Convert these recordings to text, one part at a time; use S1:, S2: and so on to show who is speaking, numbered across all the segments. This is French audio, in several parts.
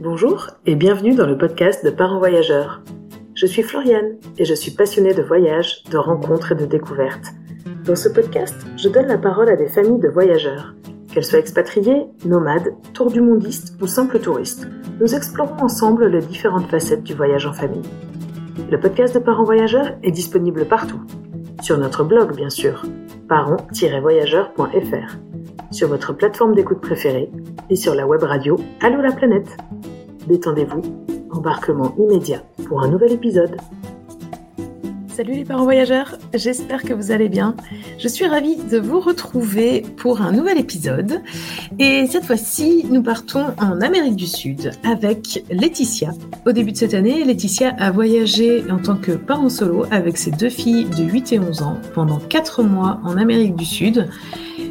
S1: Bonjour et bienvenue dans le podcast de Parents Voyageurs. Je suis Floriane et je suis passionnée de voyages, de rencontres et de découvertes. Dans ce podcast, je donne la parole à des familles de voyageurs. Qu'elles soient expatriées, nomades, tour du mondistes ou simples touristes, nous explorons ensemble les différentes facettes du voyage en famille. Le podcast de Parents Voyageurs est disponible partout. Sur notre blog, bien sûr, parents-voyageurs.fr, sur votre plateforme d'écoute préférée et sur la web radio Allô la planète. Détendez-vous, embarquement immédiat pour un nouvel épisode.
S2: Salut les parents voyageurs, j'espère que vous allez bien. Je suis ravie de vous retrouver pour un nouvel épisode. Et cette fois-ci, nous partons en Amérique du Sud avec Laetitia. Au début de cette année, Laetitia a voyagé en tant que parent solo avec ses deux filles de 8 et 11 ans pendant 4 mois en Amérique du Sud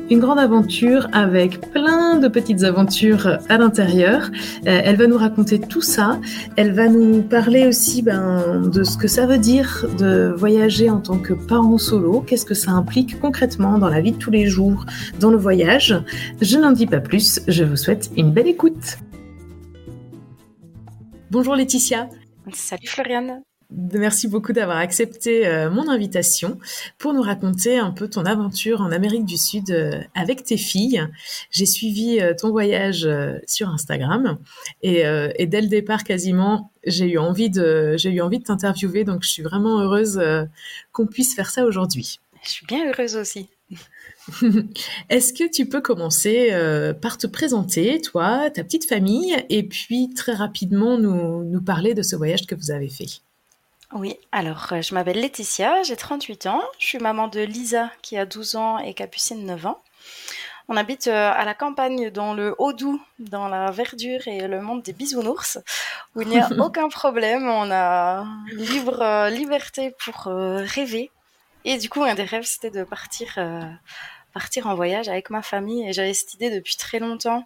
S2: une grande aventure avec plein de petites aventures à l'intérieur. Euh, elle va nous raconter tout ça. Elle va nous parler aussi ben, de ce que ça veut dire de voyager en tant que parent solo. Qu'est-ce que ça implique concrètement dans la vie de tous les jours, dans le voyage? Je n'en dis pas plus. Je vous souhaite une belle écoute. Bonjour Laetitia.
S3: Salut Floriane.
S2: Merci beaucoup d'avoir accepté euh, mon invitation pour nous raconter un peu ton aventure en Amérique du Sud euh, avec tes filles. J'ai suivi euh, ton voyage sur Instagram et, dès le départ quasiment, j'ai eu envie de j'ai eu envie de t'interviewer donc je suis vraiment heureuse qu'on puisse faire ça aujourd'hui.
S3: Je suis bien heureuse aussi.
S2: Est-ce que tu peux commencer par te présenter, toi, ta petite famille, et puis très rapidement nous, nous parler de ce voyage que vous avez fait?
S3: Oui, alors euh, je m'appelle Laetitia, j'ai 38 ans, je suis maman de Lisa qui a 12 ans et Capucine 9 ans. On habite euh, à la campagne dans le Haut-Doubs, dans la verdure et le monde des bisounours, où il n'y a aucun problème, on a libre euh, liberté pour rêver. Et du coup, un des rêves, c'était de partir, partir en voyage avec ma famille. Et j'avais cette idée depuis très longtemps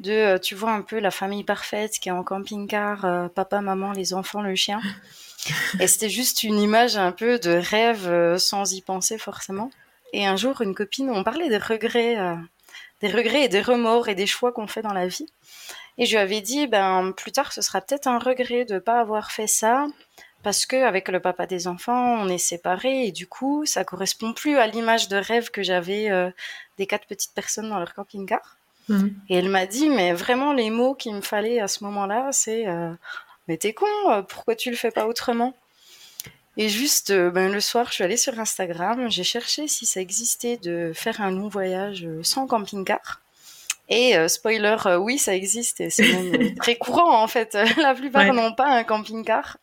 S3: de, tu vois, un peu la famille parfaite qui est en camping-car, papa, maman, les enfants, le chien. Et c'était juste une image un peu de rêve euh, sans y penser forcément. Et un jour, une copine, on parlait des regrets, euh, des regrets et des remords et des choix qu'on fait dans la vie. Et je lui avais dit, ben plus tard, ce sera peut-être un regret de ne pas avoir fait ça, parce que avec le papa des enfants, on est séparés et du coup, ça correspond plus à l'image de rêve que j'avais euh, des quatre petites personnes dans leur camping-car. Mmh. Et elle m'a dit, mais vraiment les mots qu'il me fallait à ce moment-là, c'est mais t'es con, euh, pourquoi tu le fais pas autrement? Et juste, euh, ben, le soir, je suis allée sur Instagram, j'ai cherché si ça existait de faire un long voyage euh, sans camping-car. Et spoiler, oui, ça existe et c'est même très courant en fait. La plupart n'ont pas un camping-car.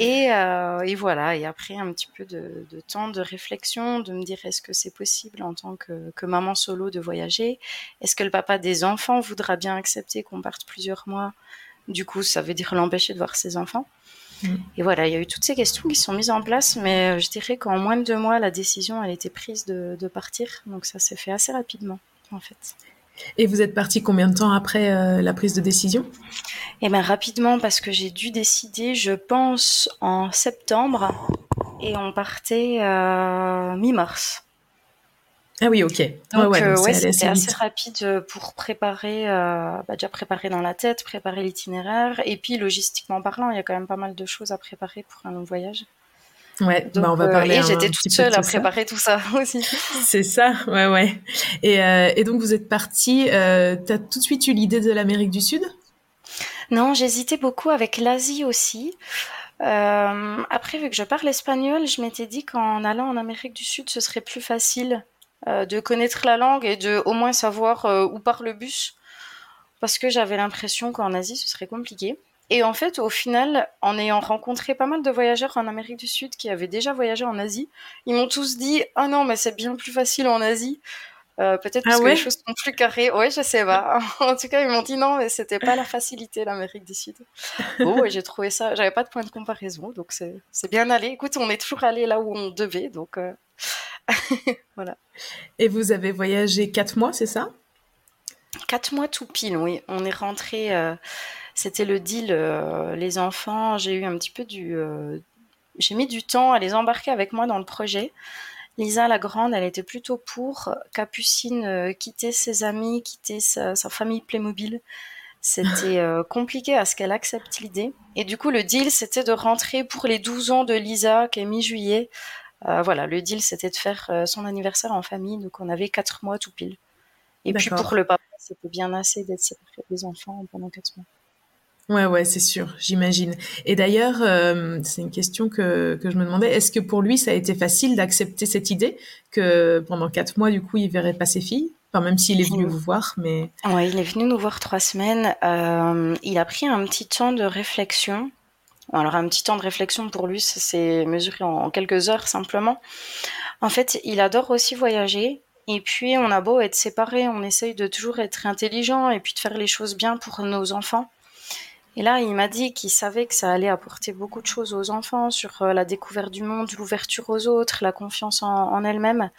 S3: Et, et, voilà, et après un petit peu de, de, temps de réflexion, de me dire est-ce que c'est possible en tant que, que, maman solo de voyager? Est-ce que le papa des enfants voudra bien accepter qu'on parte plusieurs mois? Du coup, ça veut dire l'empêcher de voir ses enfants. Mm. Et voilà, il y a eu toutes ces questions qui sont mises en place, mais euh, je dirais qu'en moins de deux mois, la décision, elle était prise de, partir. Donc ça s'est fait assez rapidement, en fait.
S2: Et vous êtes parti combien de temps après euh, la prise de décision?
S3: Eh bien rapidement, parce que j'ai dû décider, je pense, en septembre, et on partait euh, mi-mars.
S2: Ah oui, ok.
S3: Donc, ouais, euh, c'était assez, rapide pour préparer, bah, déjà préparer dans la tête, préparer l'itinéraire, et puis logistiquement parlant, il y a quand même pas mal de choses à préparer pour un long voyage.
S2: Ouais, bah on va parler.
S3: et j'étais toute seule à préparer tout ça aussi.
S2: C'est ça, ouais, ouais. Et, et donc vous êtes partie, euh, t'as tout de suite eu l'idée de l'Amérique du Sud?
S3: Non, j'hésitais beaucoup avec l'Asie aussi. Euh, après, vu que je parle espagnol, je m'étais dit qu'en allant en Amérique du Sud, ce serait plus facile euh, de connaître la langue et de au moins savoir euh, où part le bus, parce que j'avais l'impression qu'en Asie ce serait compliqué. Et en fait, au final, en ayant rencontré pas mal de voyageurs en Amérique du Sud qui avaient déjà voyagé en Asie, ils m'ont tous dit Ah non, mais c'est bien plus facile en Asie. Euh, peut-être ah parce que les choses sont plus carrées. Ouais, je sais pas. en tout cas, ils m'ont dit non, mais c'était pas la facilité l'Amérique du Sud. Bon, ouais, j'ai trouvé ça. J'avais pas de point de comparaison, donc c'est bien allé. Écoute, on est toujours allé là où on devait, donc voilà.
S2: Et vous avez voyagé quatre mois, c'est ça?
S3: Quatre mois tout pile, oui. On est rentré. Euh, c'était le deal. Euh, les enfants, j'ai eu un petit peu du. Euh, j'ai mis du temps à les embarquer avec moi dans le projet. Lisa, la grande, elle était plutôt pour. Capucine, quitter ses amis, quitter sa, famille Playmobil. c'était compliqué à ce qu'elle accepte l'idée. Et du coup, le deal, c'était de rentrer pour les 12 ans de Lisa, qui est mi-juillet. voilà, le deal, c'était de faire son anniversaire en famille, donc on avait 4 mois tout pile. Et puis pour le papa, c'était bien assez d'être séparé des enfants pendant 4 mois.
S2: Ouais, ouais, c'est sûr, j'imagine. Et d'ailleurs, euh, c'est une question que, que je me demandais, est-ce que pour lui, ça a été facile d'accepter cette idée que pendant quatre mois, du coup, il verrait pas ses filles? Enfin, même s'il est venu vous voir, mais...
S3: Ouais, il est venu nous voir trois semaines. Euh, il a pris un petit temps de réflexion. Alors, un petit temps de réflexion, pour lui, ça s'est mesuré en quelques heures, simplement. En fait, il adore aussi voyager. Et puis, on a beau être séparés, on essaye de toujours être intelligent et puis de faire les choses bien pour nos enfants. Et là, il m'a dit qu'il savait que ça allait apporter beaucoup de choses aux enfants sur euh, la découverte du monde, l'ouverture aux autres, la confiance en, elle-même.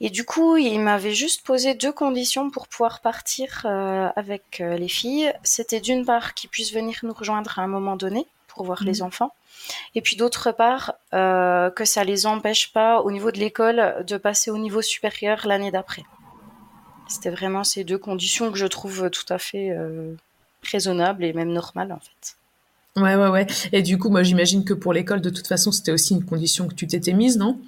S3: Et du coup, il m'avait juste posé deux conditions pour pouvoir partir euh, avec euh, les filles. C'était d'une part qu'ils puissent venir nous rejoindre à un moment donné pour voir les mhm. enfants. Et puis d'autre part, que ça les empêche pas au niveau de l'école de passer au niveau supérieur l'année d'après. C'était vraiment ces deux conditions que je trouve tout à fait raisonnable et même normal en fait.
S2: Ouais, ouais, ouais. Et du coup, moi, j'imagine que pour l'école, de toute façon, c'était aussi une condition que tu t'étais mise, non?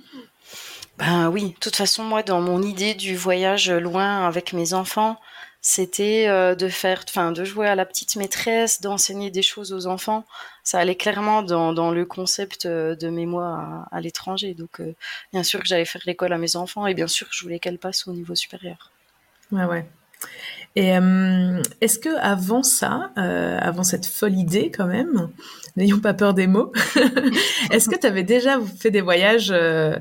S3: Ben oui. De toute façon, moi, dans mon idée du voyage loin avec mes enfants, c'était euh, de faire, enfin, de jouer à la petite maîtresse, d'enseigner des choses aux enfants. Ça allait clairement dans, dans le concept euh, de mes mois à, l'étranger. Donc, euh, bien sûr que j'allais faire l'école à mes enfants et bien sûr que je voulais qu'elles passent au niveau supérieur.
S2: Ouais, ouais. Et euh, est-ce que avant ça, euh, avant cette folle idée quand même, n'ayons pas peur des mots, est-ce que tu avais déjà fait des voyages euh,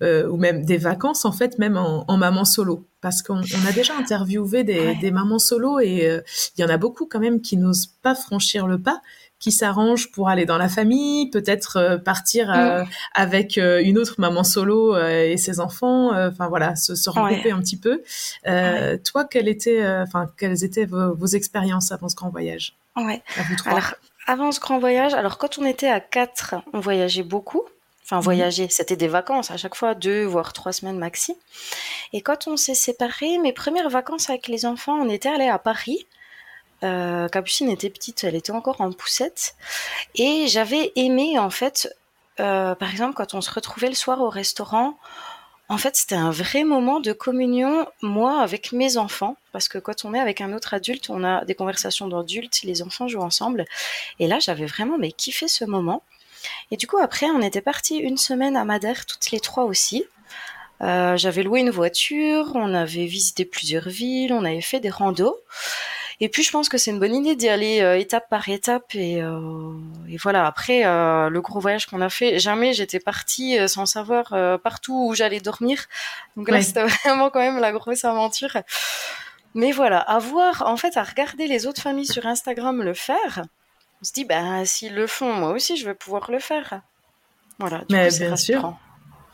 S2: ou même des vacances en fait, même en, maman solo? Parce qu'on a déjà interviewé des, des mamans solo et il y en a beaucoup quand même qui n'osent pas franchir le pas qui s'arrangent pour aller dans la famille, peut-être euh, partir euh, mm. avec euh, une autre maman solo et ses enfants, enfin voilà, se, se regrouper un petit peu. Toi, quelle était, enfin, quelles étaient vos, expériences avant ce grand voyage?
S3: Ouais. Alors, avant ce grand voyage, alors quand on était à quatre, on voyageait beaucoup. Enfin, mm. voyager, c'était des vacances, à chaque fois deux, voire trois semaines maxi. Et quand on s'est séparés, mes premières vacances avec les enfants, on était allés à Paris. Euh, Capucine était petite, elle était encore en poussette. Et j'avais aimé, en fait, euh, par exemple, quand on se retrouvait le soir au restaurant, en fait, c'était un vrai moment de communion, moi, avec mes enfants. Parce que quand on est avec un autre adulte, on a des conversations d'adultes, les enfants jouent ensemble. Et là, j'avais vraiment mais, kiffé ce moment. Et du coup, après, on était parti une semaine à Madère, toutes les trois aussi. Euh, j'avais loué une voiture, on avait visité plusieurs villes, on avait fait des randos. Et puis je pense que c'est une bonne idée d'y aller euh, étape par étape et, euh, et voilà. Après euh, le gros voyage qu'on a fait, jamais j'étais partie sans savoir partout où j'allais dormir. Donc là c'était vraiment quand même la grosse aventure. Mais voilà, à voir, en fait, à regarder les autres familles sur Instagram le faire, on se dit, bah, s'ils le font, moi aussi, je vais pouvoir le faire.
S2: Voilà, du mais bien sûr.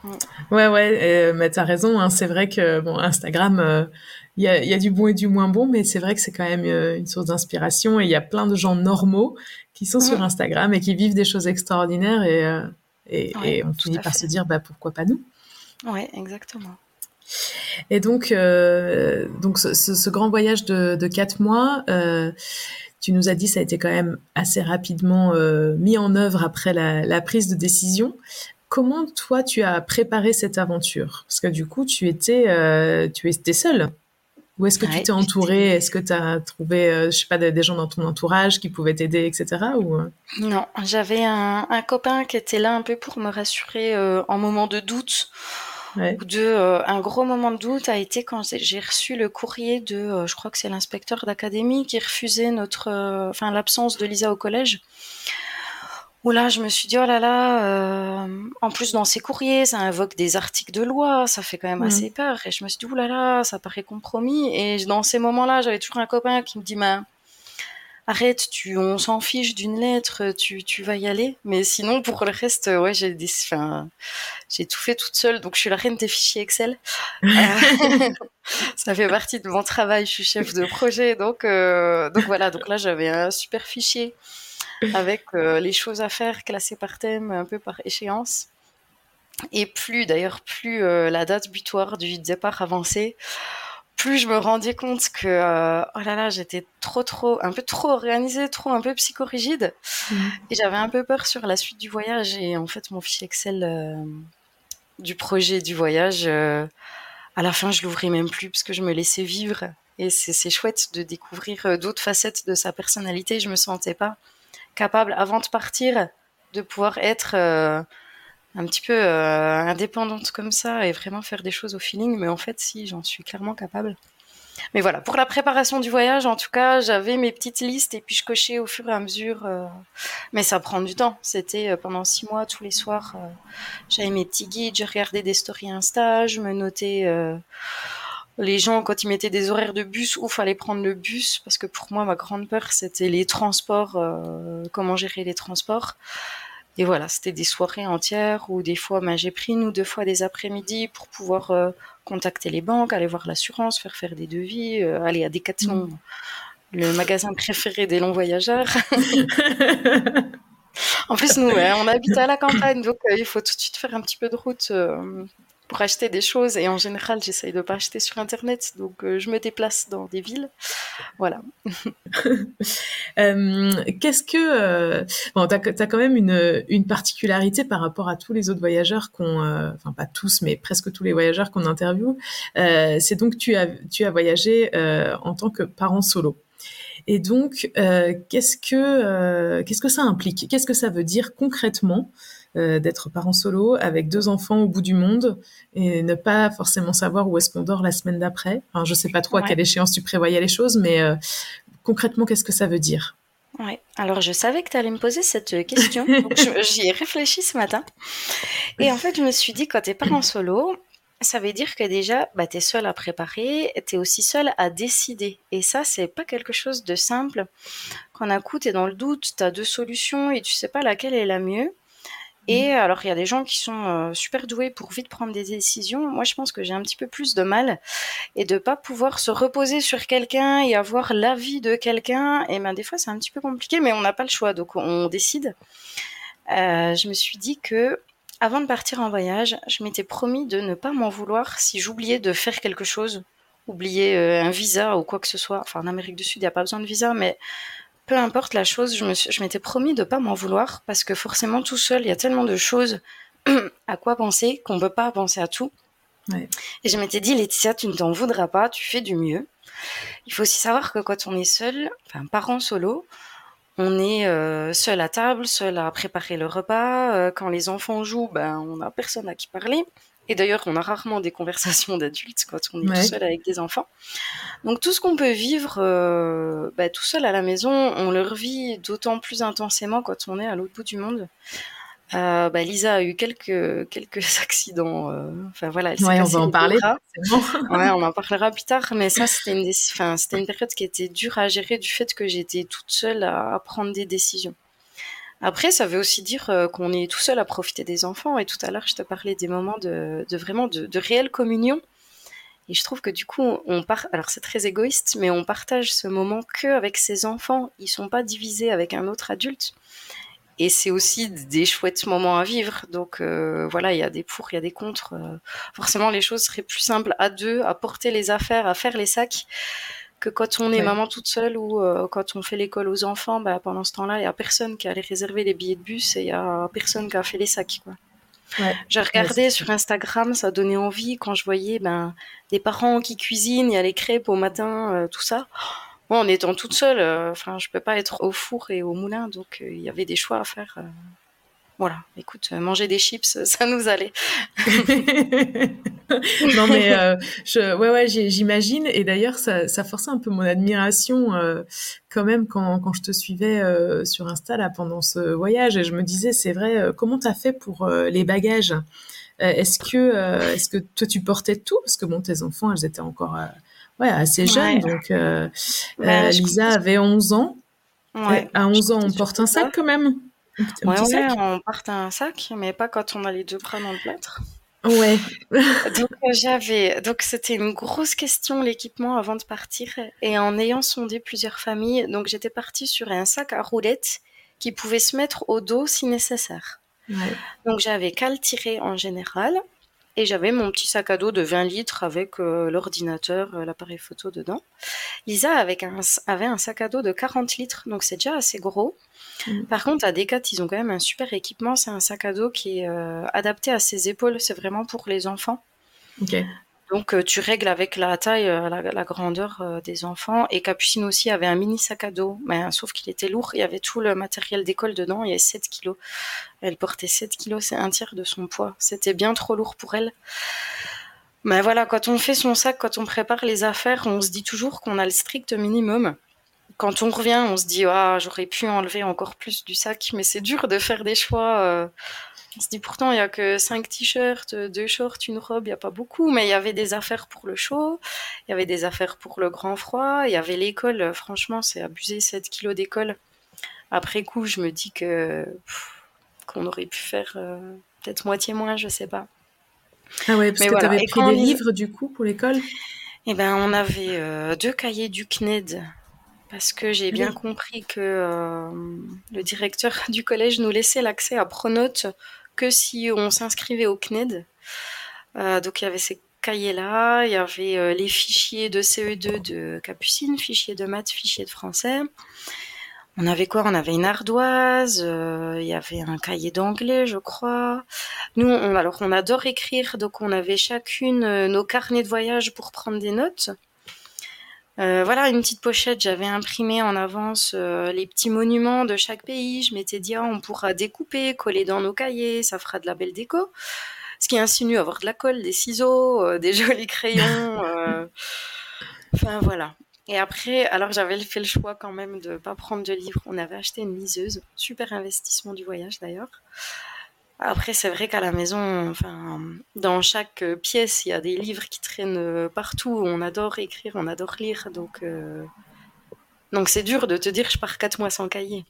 S2: Mm. Ouais, ouais, mais t'as raison, hein, c'est vrai que bon, Instagram, il y a, y a, du bon et du moins bon, mais c'est vrai que c'est quand même euh, une source d'inspiration et il y a plein de gens normaux qui sont sur Instagram et qui vivent des choses extraordinaires et, euh, et, et, on finit par se dire bah, pourquoi pas nous?
S3: Oui, exactement.
S2: Et donc, euh, donc ce, ce, grand voyage de, de quatre mois, euh, tu nous as dit ça a été quand même assez rapidement euh, mis en œuvre après la, la, prise de décision. Comment toi tu as préparé cette aventure? Parce que du coup tu étais euh, tu étais seule. Ou est-ce que tu t'es entouré Est-ce que tu as trouvé, euh, je sais pas, des, gens dans ton entourage qui pouvaient t'aider, etc. Ou... Euh?
S3: Non, j'avais un, copain qui était là un peu pour me rassurer euh, en moment de doute. Ou de, un gros moment de doute a été quand j'ai reçu le courrier de, je crois que c'est l'inspecteur d'académie qui refusait notre, enfin l'absence de Lisa au collège où là je me suis dit oh là là euh, en plus dans ces courriers ça invoque des articles de loi ça fait quand même assez peur. Et je me suis dit oh là là ça paraît compromis. Et dans ces moments là j'avais toujours un copain qui me dit mais arrête tu on s'en fiche d'une lettre tu, tu vas y aller. Mais sinon pour le reste ouais j'ai des enfin j'ai tout fait toute seule. Donc je suis la reine des fichiers Excel. Euh, ça fait partie de mon travail je suis chef de projet. Donc euh, donc voilà donc là j'avais un super fichier avec euh, les choses à faire classées par thème, un peu par échéance. Et plus, d'ailleurs, plus euh, la date butoir du départ avançait, plus je me rendais compte que euh, oh là là, j'étais trop trop un peu trop organisée, trop un peu psychorigide mmh. et j'avais un peu peur sur la suite du voyage et en fait mon fichier Excel euh, du projet du voyage euh, à la fin je l'ouvrais même plus parce que je me laissais vivre et c'est chouette de découvrir d'autres facettes de sa personnalité, je me sentais pas capable avant de partir de pouvoir être un petit peu euh, indépendante comme ça et vraiment faire des choses au feeling. Mais en fait, si, j'en suis clairement capable. Mais voilà, pour la préparation du voyage, en tout cas, j'avais mes petites listes et puis je cochais au fur et à mesure. Euh, mais ça prend du temps. C'était euh, pendant six mois, tous les soirs, j'avais mes petits guides, je regardais des stories Insta, je me notais les gens quand ils mettaient des horaires de bus où fallait prendre le bus parce que pour moi ma grande peur c'était les transports, comment gérer les transports. Et voilà, c'était des soirées entières où des fois, ben, j'ai pris une ou deux fois des après-midi pour pouvoir euh, contacter les banques, aller voir l'assurance, faire faire des devis, euh, aller à Decathlon, mm. le magasin préféré des longs voyageurs. en plus, nous, on habite à la campagne, donc euh, il faut tout de suite faire un petit peu de route pour acheter des choses. Et en général, j'essaye de pas acheter sur Internet, donc euh, je me déplace dans des villes. Voilà.
S2: Euh, qu'est-ce que... Euh, bon, tu as, quand même une, une, particularité par rapport à tous les autres voyageurs qu'on... enfin, pas tous, mais presque tous les voyageurs qu'on interviewe. C'est donc tu as, tu as voyagé en tant que parent solo. Et donc, qu'est-ce que qu'est-ce que ça implique? Qu'est-ce que ça veut dire concrètement euh, d'être parent solo avec deux enfants au bout du monde et ne pas forcément savoir où est-ce qu'on dort la semaine d'après? Enfin, je sais pas trop à quelle échéance tu prévoyais les choses, mais euh, concrètement, qu'est-ce que ça veut dire?
S3: Ouais. Alors je savais que tu allais me poser cette question, donc j'y ai réfléchi ce matin. Et en fait, je me suis dit quand tu es parent solo, ça veut dire que déjà, bah, tu es seul à préparer, tu es aussi seul à décider. Et ça, c'est pas quelque chose de simple. Quand un coup, tu es dans le doute, tu as deux solutions et tu sais pas laquelle est la mieux. Et mm. alors, il y a des gens qui sont euh, super doués pour vite prendre des décisions. Moi, je pense que j'ai un petit peu plus de mal et de pas pouvoir se reposer sur quelqu'un et avoir l'avis de quelqu'un. Et ben, des fois, c'est un petit peu compliqué, mais on n'a pas le choix, donc on décide. Euh, je me suis dit que avant de partir en voyage, je m'étais promis de ne pas m'en vouloir si j'oubliais de faire quelque chose, oublier euh, un visa ou quoi que ce soit. Enfin, en Amérique du Sud, il n'y a pas besoin de visa, mais peu importe la chose, je m'étais promis de pas m'en vouloir parce que forcément tout seul, il y a tellement de choses à quoi penser qu'on peut pas penser à tout. Et je m'étais dit, Laetitia, tu ne t'en voudras pas, tu fais du mieux. Il faut aussi savoir que quand on est seul, enfin parent solo, on est euh, seul à table, seul à préparer le repas. Euh, quand les enfants jouent, ben on n'a personne à qui parler. Et d'ailleurs, on a rarement des conversations d'adultes quand on est tout seul avec des enfants. Donc tout ce qu'on peut vivre euh, bah, tout seul à la maison, on le revit d'autant plus intensément quand on est à l'autre bout du monde. Euh, bah, Lisa a eu quelques quelques accidents. Euh, enfin voilà,
S2: elle ouais, on va en parler.
S3: Bon. ouais, on en parlera plus tard. Mais ça, c'était une, enfin, c'était une période qui était dure à gérer du fait que j'étais toute seule à prendre des décisions. Après, ça veut aussi dire euh, qu'on est tout seul à profiter des enfants. Et tout à l'heure, je te parlais des moments de, vraiment de, réelle communion. Et je trouve que du coup, on part. Alors c'est très égoïste, mais on partage ce moment que avec ses enfants. Ils sont pas divisés avec un autre adulte. Et c'est aussi des chouettes moments à vivre. Donc euh, voilà, il y a des pour, il y a des contre. Euh, forcément, les choses seraient plus simples à deux, à porter les affaires, à faire les sacs que quand on est maman toute seule ou euh, quand on fait l'école aux enfants, bah, pendant ce temps-là, il n'y a personne qui allait réserver les billets de bus et il n'y a personne qui a fait les sacs. Quoi. J'ai regardé sur Instagram, ça donnait envie quand je voyais ben, des parents qui cuisinent, il y a les crêpes au matin, euh, tout ça. Moi, en étant toute seule, euh, enfin, je peux pas être au four et au moulin, donc il y avait des choix à faire voilà, écoute, euh, manger des chips, ça nous allait.
S2: non mais euh, je, ouais ouais, j'imagine. Et d'ailleurs, ça, ça forçait un peu mon admiration euh, quand même quand, quand je te suivais sur Insta pendant ce voyage. Et je me disais, c'est vrai, comment t'as fait pour les bagages? Est-ce que est-ce que toi tu portais tout? Parce que bon, tes enfants, elles étaient encore ouais assez jeunes. Donc bah, Lisa avait 11 ans. Ouais, à 11 ans, on porte un sac quand même
S3: ouais, ouais, on part un sac, mais pas quand on a les deux bras dans le plâtre.
S2: Ouais.
S3: donc euh, j'avais, donc c'était une grosse question l'équipement avant de partir, et en ayant sondé plusieurs familles, donc j'étais partie sur un sac à roulettes qui pouvait se mettre au dos si nécessaire. Ouais. Donc j'avais qu'à le tirer en général. Et j'avais mon petit sac à dos de 20 litres avec euh, l'ordinateur, euh, l'appareil photo dedans. Lisa avec un, avait un sac à dos de 40 litres, donc c'est déjà assez gros. Mm. Par contre, à Decat, ils ont quand même un super équipement. C'est un sac à dos qui est euh, adapté à ses épaules. C'est vraiment pour les enfants. Donc, tu règles avec la taille, la, grandeur des enfants. Et Capucine aussi avait un mini sac à dos, mais sauf qu'il était lourd. Il y avait tout le matériel d'école dedans. Il y avait 7 kilos. Elle portait 7 kilos, c'est un tiers de son poids. C'était bien trop lourd pour elle. Mais voilà, quand on fait son sac, quand on prépare les affaires, on se dit toujours qu'on a le strict minimum. Quand on revient, on se dit ah j'aurais pu enlever encore plus du sac, mais c'est dur de faire des choix. Euh. On se dit pourtant il y a que cinq t-shirts, deux shorts, une robe, il y a pas beaucoup, mais il y avait des affaires pour le chaud, il y avait des affaires pour le grand froid, il y avait l'école. Franchement, c'est abusé 7 kilos d'école. Après coup, je me dis que qu'on aurait pu faire euh, peut-être moitié moins, je sais pas.
S2: Ah ouais, parce que tu avais pris des livres du coup pour l'école?
S3: Eh ben, on avait euh, deux cahiers du CNED parce que j'ai bien compris que euh, le directeur du collège nous laissait l'accès à Pronote que si on s'inscrivait au CNED. donc il y avait ces cahiers-là, il y avait les fichiers de CE2 de Capucine, fichiers de maths, fichiers de français. On avait quoi? On avait une ardoise, euh, il y avait un cahier d'anglais, je crois. Nous, on, alors on adore écrire, donc on avait chacune euh, nos carnets de voyage pour prendre des notes. Euh, voilà, une petite pochette, j'avais imprimé en avance les petits monuments de chaque pays. Je m'étais dit, ah, on pourra découper, coller dans nos cahiers, ça fera de la belle déco. Ce qui insinue avoir de la colle, des ciseaux, des jolis crayons. Enfin voilà. Et après, alors j'avais fait le choix quand même de ne pas prendre de livres. On avait acheté une liseuse, super investissement du voyage d'ailleurs. Après, c'est vrai qu'à la maison, dans chaque pièce, il y a des livres qui traînent partout. On adore écrire, on adore lire, donc euh, donc c'est dur de te dire je pars quatre mois sans cahier.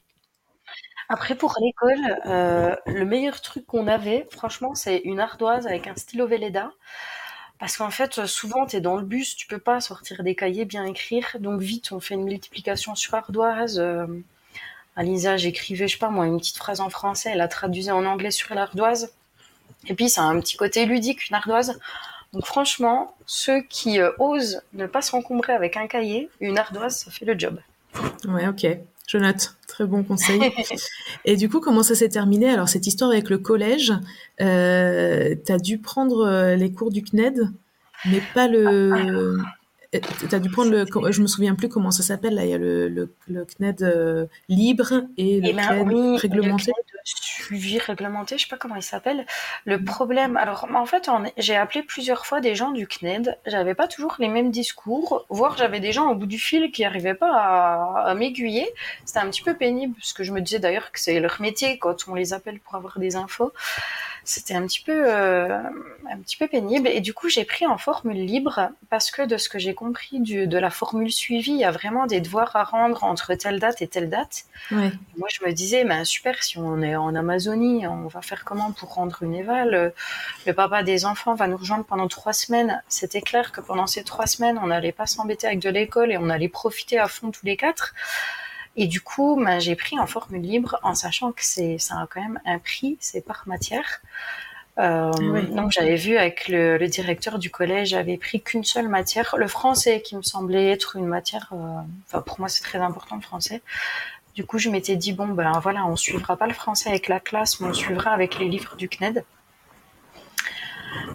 S3: Après, pour l'école, euh, le meilleur truc qu'on avait, franchement, c'est une ardoise avec un stylo Velleda. Parce qu'en fait, souvent, tu es dans le bus, tu peux pas sortir des cahiers, bien écrire. Donc, vite, on fait une multiplication sur ardoise. Euh, Alisa, j'écrivais, je sais pas moi, une petite phrase en français, elle la traduisait en anglais sur l'ardoise. Et puis, ça a un petit côté ludique, une ardoise. Donc, franchement, ceux qui euh, osent ne pas s'encombrer avec un cahier, une ardoise, ça fait le job.
S2: Ouais, ok. Je note, très bon conseil. et du coup, comment ça s'est terminé? Alors, cette histoire avec le collège, euh, tu as dû prendre euh, les cours du CNED, mais pas le. Tu as dû prendre le. Je me souviens plus comment ça s'appelle. Là, il y a le, le, CNED euh, libre et le CNED réglementé
S3: suivi réglementé, je sais pas comment il s'appelle. Le problème, alors en fait, j'ai appelé plusieurs fois des gens du CNED, j'avais pas toujours les mêmes discours, voire j'avais des gens au bout du fil qui n'arrivaient pas à, à m'aiguiller. C'était un petit peu pénible, parce que je me disais d'ailleurs que c'est leur métier quand on les appelle pour avoir des infos c'était un petit peu euh, un petit peu pénible. Et du coup j'ai pris en formule libre parce que de ce que j'ai compris du, de la formule suivie il y a vraiment des devoirs à rendre entre telle date et telle date. Moi je me disais ben super si on est en Amazonie on va faire comment pour rendre une éval? Le papa des enfants va nous rejoindre pendant trois semaines. C'était clair que pendant ces trois semaines on n'allait pas s'embêter avec de l'école et on allait profiter à fond tous les quatre et du coup, ben, j'ai pris en formule libre en sachant que c'est, ça a quand même un prix, c'est par matière. Euh, Donc j'avais vu avec le, le, directeur du collège, j'avais pris qu'une seule matière, le français, qui me semblait être une matière. Euh, enfin, pour moi, c'est très important le français. Du coup, je m'étais dit bon ben voilà, on suivra pas le français avec la classe, mais on suivra avec les livres du CNED.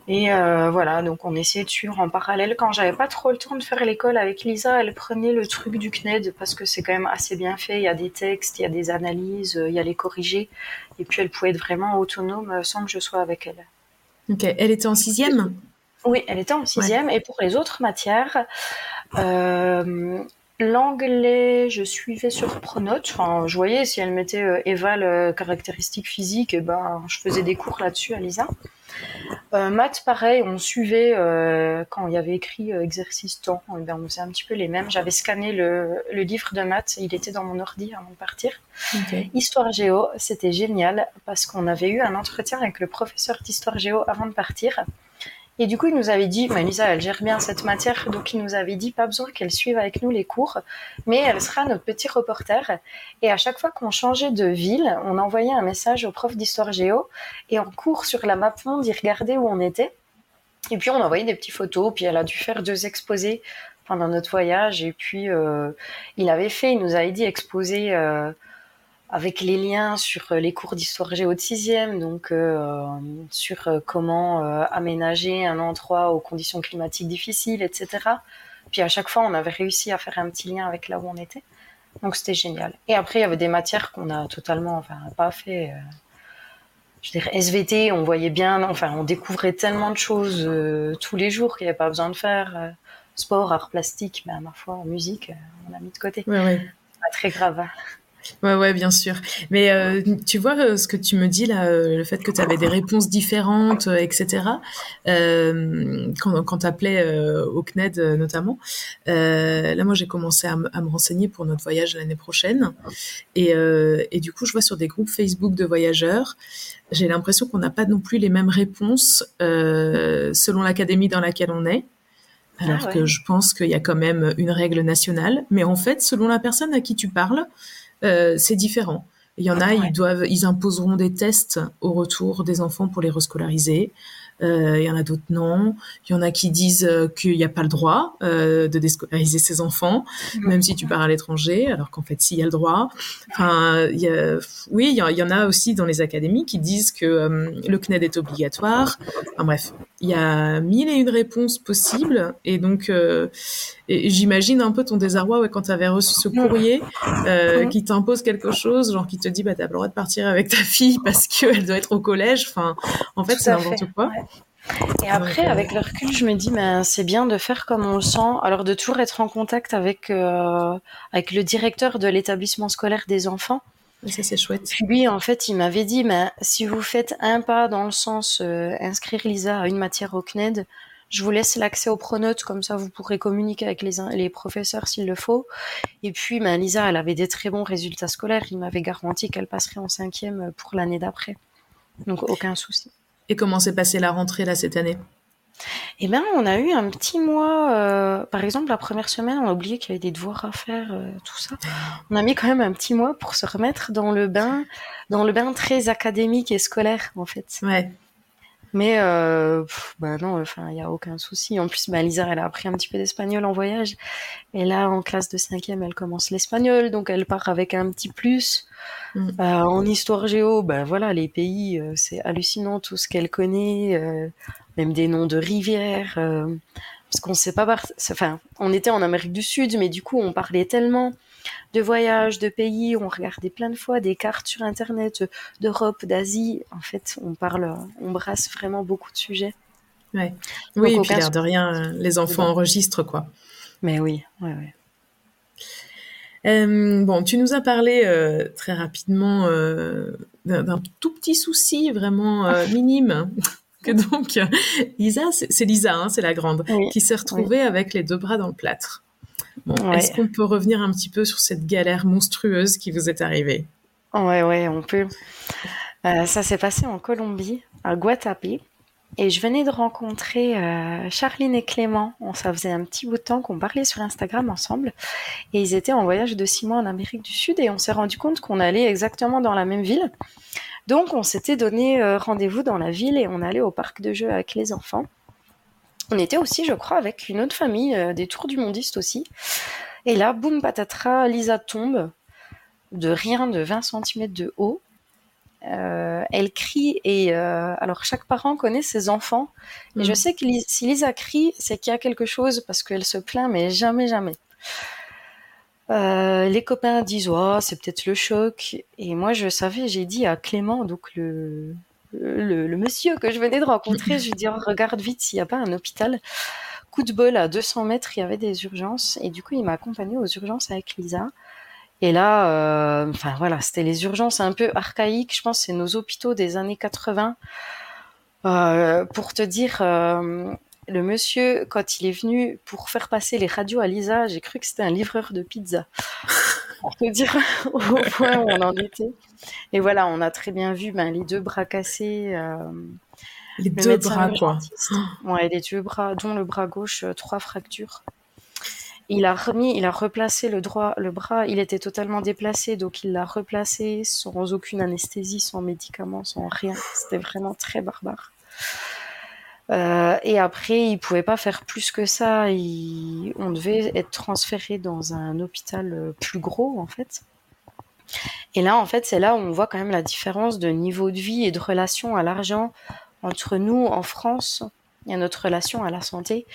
S3: Et euh, voilà, donc on essayait de suivre en parallèle. Quand j'avais pas trop le temps de faire l'école avec Lisa, elle prenait le truc du CNED parce que c'est quand même assez bien fait. Il y a des textes, il y a des analyses, il y a les corrigés. Et puis elle pouvait être vraiment autonome sans que je sois avec elle.
S2: Ok, elle était en sixième?
S3: Oui, elle était en sixième. Et pour les autres matières, euh, L'anglais, je suivais sur Pronote. Enfin, je voyais si elle mettait euh, éval euh, caractéristiques physiques, et eh ben, je faisais des cours là-dessus à Lisa. Euh, maths, pareil, on suivait euh, quand il y avait écrit exercice temps. Eh ben, on faisait un petit peu les mêmes. J'avais scanné le, livre de maths, il était dans mon ordi avant de partir. Histoire géo, c'était génial parce qu'on avait eu un entretien avec le professeur d'histoire géo avant de partir. Et du coup, il nous avait dit, Lisa, elle gère bien cette matière, donc il nous avait dit, pas besoin qu'elle suive avec nous les cours, mais elle sera notre petit reporter. Et à chaque fois qu'on changeait de ville, on envoyait un message au prof d'histoire géo, et en cours sur la map monde, il regardait où on était. Et puis on a envoyé des petites photos, puis elle a dû faire deux exposés pendant notre voyage. Et puis il avait fait, il nous avait dit exposer avec les liens sur les cours d'histoire géo de sixième, donc sur comment aménager un endroit aux conditions climatiques difficiles, etc. Puis à chaque fois, on avait réussi à faire un petit lien avec là où on était. Donc c'était génial. Et après, il y avait des matières qu'on a totalement, enfin, pas fait. Euh, je veux dire, SVT, on voyait bien, enfin, on découvrait tellement de choses euh, tous les jours qu'il n'y avait pas besoin de faire. Euh, sport, art plastique, mais à ma foi, musique, on a mis de côté.
S2: Oui, oui.
S3: Pas très grave.
S2: Ouais, ouais, bien sûr. Mais euh, tu vois euh, ce que tu me dis là, euh, le fait que tu avais des réponses différentes, etc. quand quand tu appelais au CNED notamment, là moi j'ai commencé à, me renseigner pour notre voyage l'année prochaine, et, et du coup je vois sur des groupes Facebook de voyageurs, j'ai l'impression qu'on n'a pas non plus les mêmes réponses selon l'académie dans laquelle on est. Alors ah que je pense qu'il y a quand même une règle nationale, mais en fait, selon la personne à qui tu parles, euh, c'est différent. Il y en a, ils doivent, ils imposeront des tests au retour des enfants pour les rescolariser. Euh, il y en a d'autres non. Il y en a qui disent euh, qu'il n'y a pas le droit euh, de déscolariser ses enfants, même si tu pars à l'étranger, alors qu'en fait, s'il y a le droit. Enfin, il y a, oui, il y, en a aussi dans les académies qui disent que le CNED est obligatoire. Enfin bref, il y a mille et une réponses possibles, et donc j'imagine un peu ton désarroi ouais, quand tu avais reçu ce courrier euh, qui t'impose quelque chose, genre qui te dit bah t'as pas le droit de partir avec ta fille parce qu'elle doit être au collège. Enfin, en fait, c'est n'importe quoi.
S3: Et après, avec le recul, je me dis, ben, c'est bien de faire comme on le sent. Alors, de toujours être en contact avec, euh, avec le directeur de l'établissement scolaire des enfants.
S2: Ça, c'est chouette.
S3: Lui, en fait, il m'avait dit, si vous faites un pas dans le sens euh, inscrire Lisa à une matière au CNED, je vous laisse l'accès aux pronotes, comme ça vous pourrez communiquer avec les, les professeurs s'il le faut. Et puis, ben, Lisa, elle avait des très bons résultats scolaires. Il m'avait garanti qu'elle passerait en cinquième pour l'année d'après. Donc, aucun souci.
S2: Et comment s'est passée la rentrée là cette année?
S3: Eh bien, on a eu un petit mois. Euh, par exemple, la première semaine, on a oublié qu'il y avait des devoirs à faire, euh, tout ça. On a mis quand même un petit mois pour se remettre dans le bain, dans le bain très académique et scolaire, en fait.
S2: Ouais.
S3: Mais euh, bah non, enfin, il y a aucun souci. En plus, bah, Lisa, elle a appris un petit peu d'espagnol en voyage. Et là, en classe de cinquième, elle commence l'espagnol, donc elle part avec un petit plus. Mm. Euh, en histoire géo, bah voilà, les pays, euh, c'est hallucinant tout ce qu'elle connaît, euh, même des noms de rivières. parce qu'on sait pas, enfin, on était en Amérique du Sud, mais du coup, on parlait tellement de voyages, de pays. On regardait plein de fois des cartes sur Internet d'Europe, d'Asie. En fait, on parle, on brasse vraiment beaucoup de sujets.
S2: Ouais. Oui, et puis l'air de rien, les enfants enregistrent, quoi.
S3: Mais oui, ouais, ouais.
S2: Euh, bon, tu nous as parlé euh, très rapidement euh, d'un tout petit souci vraiment minime. Que donc, Lisa, c'est Lisa, hein, c'est la grande, qui s'est retrouvée avec les deux bras dans le plâtre. Est-ce qu'on peut revenir un petit peu sur cette galère monstrueuse qui vous est arrivée?
S3: Ouais, ouais, on peut. Euh, ça s'est passé en Colombie, à Guatapé. Et je venais de rencontrer euh, Charline et Clément. On, ça faisait un petit bout de temps qu'on parlait sur Instagram ensemble. Et ils étaient en voyage de six mois en Amérique du Sud. Et on s'est rendu compte qu'on allait exactement dans la même ville. Donc on s'était donné euh, rendez-vous dans la ville et on allait au parc de jeux avec les enfants. On était aussi, je crois, avec une autre famille, euh, des tours du mondiste aussi. Et là, boum, patatras, Lisa tombe de rien de 20 cm de haut. Euh, elle crie et euh, alors chaque parent connaît ses enfants et je mm. sais que si Lisa crie c'est qu'il y a quelque chose parce qu'elle se plaint mais jamais jamais les copains disent oh, c'est peut-être le choc et moi je savais j'ai dit à Clément donc le, le, monsieur que je venais de rencontrer, je lui dis oh, regarde vite s'il n'y a pas un hôpital. Coup de bol, à 200 mètres, il y avait des urgences et du coup il m'a accompagné aux urgences avec Lisa. Et là, euh, voilà, c'était les urgences un peu archaïques. Je pense c'est nos hôpitaux des années 80. Euh, pour te dire, euh, le monsieur, quand il est venu pour faire passer les radios à Lisa, j'ai cru que c'était un livreur de pizza. Pour te dire au point où on en était. Et voilà, on a très bien vu ben, les deux bras cassés. Euh,
S2: les deux bras, quoi.
S3: Ouais, les deux bras, dont le bras gauche, euh, trois fractures. Il a remis, il a replacé le droit, le bras, il était totalement déplacé, donc il l'a replacé sans aucune anesthésie, sans médicaments, sans rien. C'était vraiment très barbare. Euh, et après, il pouvait pas faire plus que ça. On devait être transféré dans un hôpital euh, plus gros, en fait. Et là, en fait, c'est là où on voit quand même la différence de niveau de vie et de relation à l'argent entre nous en France et notre relation à la santé.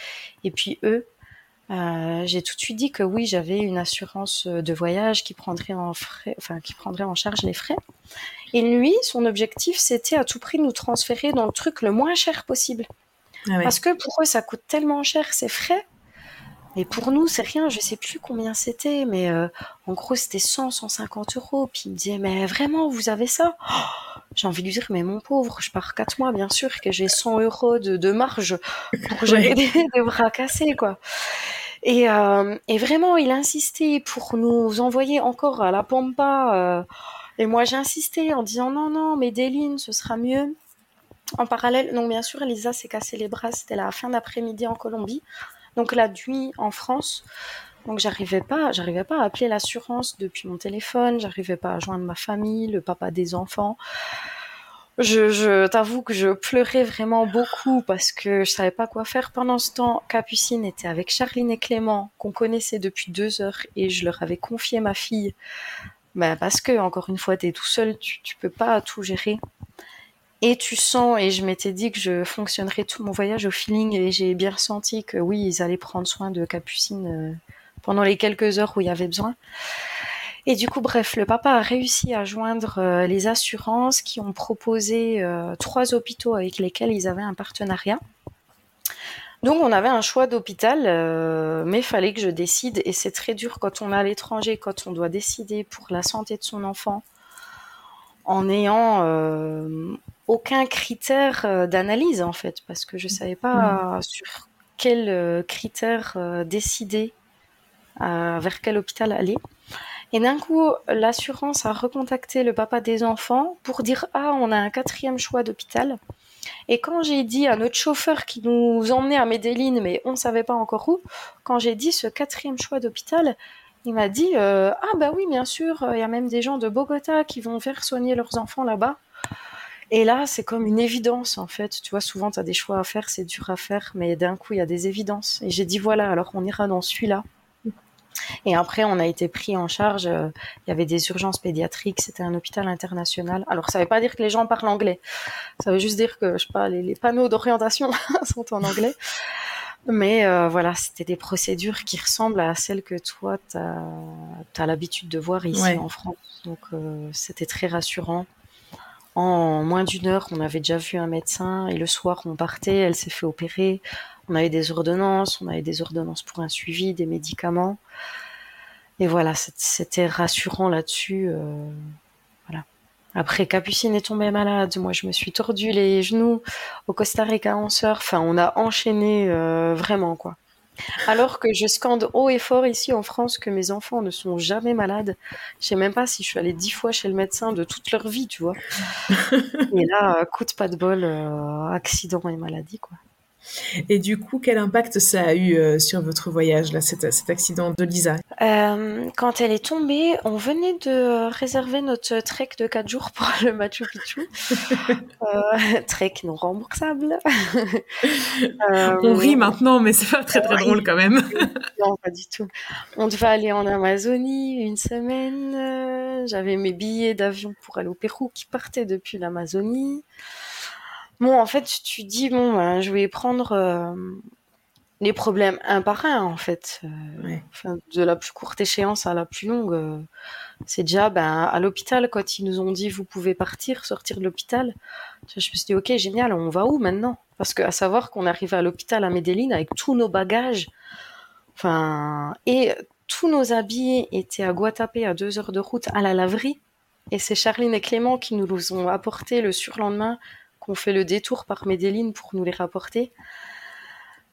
S3: Et puis eux, euh, j'ai tout de suite dit que oui, j'avais une assurance de voyage qui prendrait en frais, enfin qui prendrait en charge les frais. Et lui, son objectif, c'était à tout prix nous transférer dans le truc le moins cher possible. Ah Parce que pour eux, ça coûte tellement cher ces frais. Et pour nous, c'est rien, je sais plus combien c'était, mais euh, en gros, c'était 100, 150 euros. Puis il me disait, mais vraiment, vous avez ça? J'ai envie de lui dire, mais mon pauvre, je pars 4 mois, bien sûr que j'ai 100 euros de, marge pour gérer des, bras cassés, quoi. Et, euh, et, vraiment, il insistait pour nous envoyer encore à la Pampa. Euh, et moi, j'ai insisté en disant, non, non, mais Déline, ce sera mieux. En parallèle, donc bien sûr, Elisa s'est cassé les bras, c'était la fin d'après-midi en Colombie. Donc la nuit en France. Donc j'arrivais pas, j'arrivais pas à appeler l'assurance depuis mon téléphone, j'arrivais pas à joindre ma famille, le papa des enfants. Je, je t'avoue que je pleurais vraiment beaucoup parce que je savais pas quoi faire. Pendant ce temps, Capucine était avec Charline et Clément, qu'on connaissait depuis deux heures, et je leur avais confié ma fille. Ben parce que, encore une fois, tu es tout seul, tu, tu peux pas tout gérer. Et tu sens, et je m'étais dit que je fonctionnerais tout mon voyage au feeling, et j'ai bien ressenti que oui, ils allaient prendre soin de Capucine euh, pendant les quelques heures où il y avait besoin. Et du coup, bref, le papa a réussi à joindre euh, les assurances qui ont proposé euh, trois hôpitaux avec lesquels ils avaient un partenariat. Donc on avait un choix d'hôpital, mais il fallait que je décide, et c'est très dur quand on est à l'étranger, quand on doit décider pour la santé de son enfant, en ayant aucun critère euh, d'analyse en fait, parce que je savais pas mm. sur quel euh, critère euh, décider vers quel hôpital aller. Et d'un coup, l'assurance a recontacté le papa des enfants pour dire ah on a un quatrième choix d'hôpital. Et quand j'ai dit à notre chauffeur qui nous emmenait à Medellin, mais on ne savait pas encore où, quand j'ai dit ce quatrième choix d'hôpital, il m'a dit ah bah oui bien sûr, il y a même des gens de Bogota qui vont faire soigner leurs enfants là-bas. Et là, c'est comme une évidence, en fait. Tu vois, souvent, tu as des choix à faire, c'est dur à faire, mais d'un coup, il y a des évidences. Et j'ai dit, voilà, alors on ira dans celui-là. Et après, on a été pris en charge. Euh, il y avait des urgences pédiatriques. C'était un hôpital international. Alors, ça ne veut pas dire que les gens parlent anglais. Ça veut juste dire que, je sais pas, les, panneaux d'orientation sont en anglais. Mais euh, voilà, c'était des procédures qui ressemblent à celles que toi, tu as, l'habitude de voir ici en France. Donc, euh, c'était très rassurant. En moins d'une heure, on avait déjà vu un médecin et le soir, on partait, elle s'est fait opérer. On avait des ordonnances, on avait des ordonnances pour un suivi, des médicaments. Et voilà, c'était rassurant là-dessus. Euh, voilà. Après, Capucine est tombée malade. Moi, je me suis tordu les genoux au Costa Rica en surf. Enfin, on a enchaîné euh, vraiment, quoi. Alors que je scande haut et fort ici en France que mes enfants ne sont jamais malades. Je sais même pas si je suis allée dix fois chez le médecin de toute leur vie, tu vois. et là, coup de pas de bol, euh, accident et maladie, quoi.
S2: Et du coup, quel impact ça a eu euh, sur votre voyage, là, cet, accident de Lisa?
S3: Euh, Quand elle est tombée, on venait de réserver notre trek de 4 jours pour le Machu Picchu. euh, trek non remboursable.
S2: on rit maintenant, mais c'est pas très très drôle quand même.
S3: non, pas du tout. On devait aller en Amazonie une semaine. J'avais mes billets d'avion pour aller au Pérou qui partaient depuis l'Amazonie. Bon, en fait, tu dis, bon, ben, je vais prendre euh, les problèmes un par un, en fait. Euh, de la plus courte échéance à la plus longue. Euh, c'est déjà, ben, à l'hôpital, quand ils nous ont dit, vous pouvez partir, sortir de l'hôpital, je me suis dit, ok, génial, on va où maintenant? Parce que à savoir qu'on arrivait à l'hôpital à Medellin avec tous nos bagages, enfin, et tous nos habits étaient à Guatapé, à deux heures de route, à la laverie. Et c'est Charline et Clément qui nous les ont apportés le surlendemain qu'on fait le détour par Medellin pour nous les rapporter.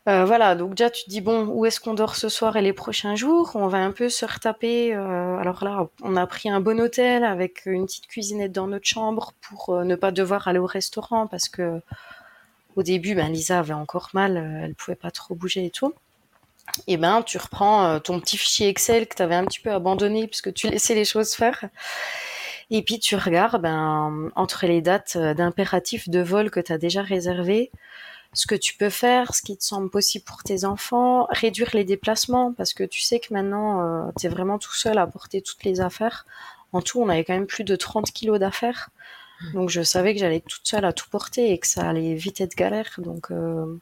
S3: Euh, voilà, donc déjà tu te dis bon, où est-ce qu'on dort ce soir et les prochains jours? On va un peu se retaper. Euh, alors là, on a pris un bon hôtel avec une petite cuisinette dans notre chambre pour euh, ne pas devoir aller au restaurant parce que au début, ben Lisa avait encore mal, elle pouvait pas trop bouger et tout. Et ben tu reprends ton petit fichier Excel que tu avais un petit peu abandonné puisque tu laissais les choses faire et puis tu regardes ben, entre les dates d'impératifs de vol que tu as déjà réservées, ce que tu peux faire, ce qui te semble possible pour tes enfants, réduire les déplacements parce que tu sais que maintenant euh, tu es vraiment tout seul à porter toutes les affaires. En tout, on avait quand même plus de 30 kilos d'affaires. Mmh. Donc je savais que j'allais toute seule à tout porter et que ça allait vite être galère. Donc euh,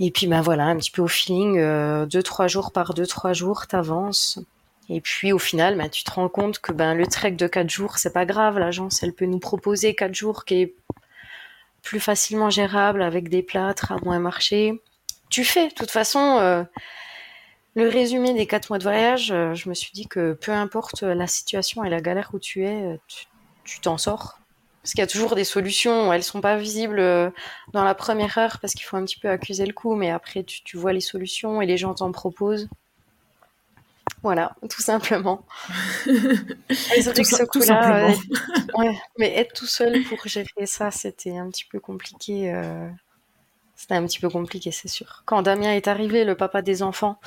S3: et puis ben voilà, un petit peu au feeling, euh, deux trois jours par deux trois jours, t'avances. Et puis au final, ben, tu te rends compte que ben le trek de quatre jours, c'est pas grave. L'agence, elle peut nous proposer quatre jours qui est plus facilement gérable avec des plâtres à moins marcher. Tu fais. De toute façon, euh, le résumé des quatre mois de voyage, euh, je me suis dit que peu importe la situation et la galère où tu es, euh, tu t'en sors. Parce qu'il y a toujours des solutions. Elles sont pas visibles dans la première heure parce qu'il faut un petit peu accuser le coup, mais après tu vois les solutions et les gens t'en proposent. Voilà, tout simplement.
S2: Et surtout que ce coup-là,
S3: ouais, mais être tout seul pour gérer ça, c'était un petit peu compliqué. Euh, c'était un petit peu compliqué, c'est sûr. Quand Damien est arrivé, le papa des enfants,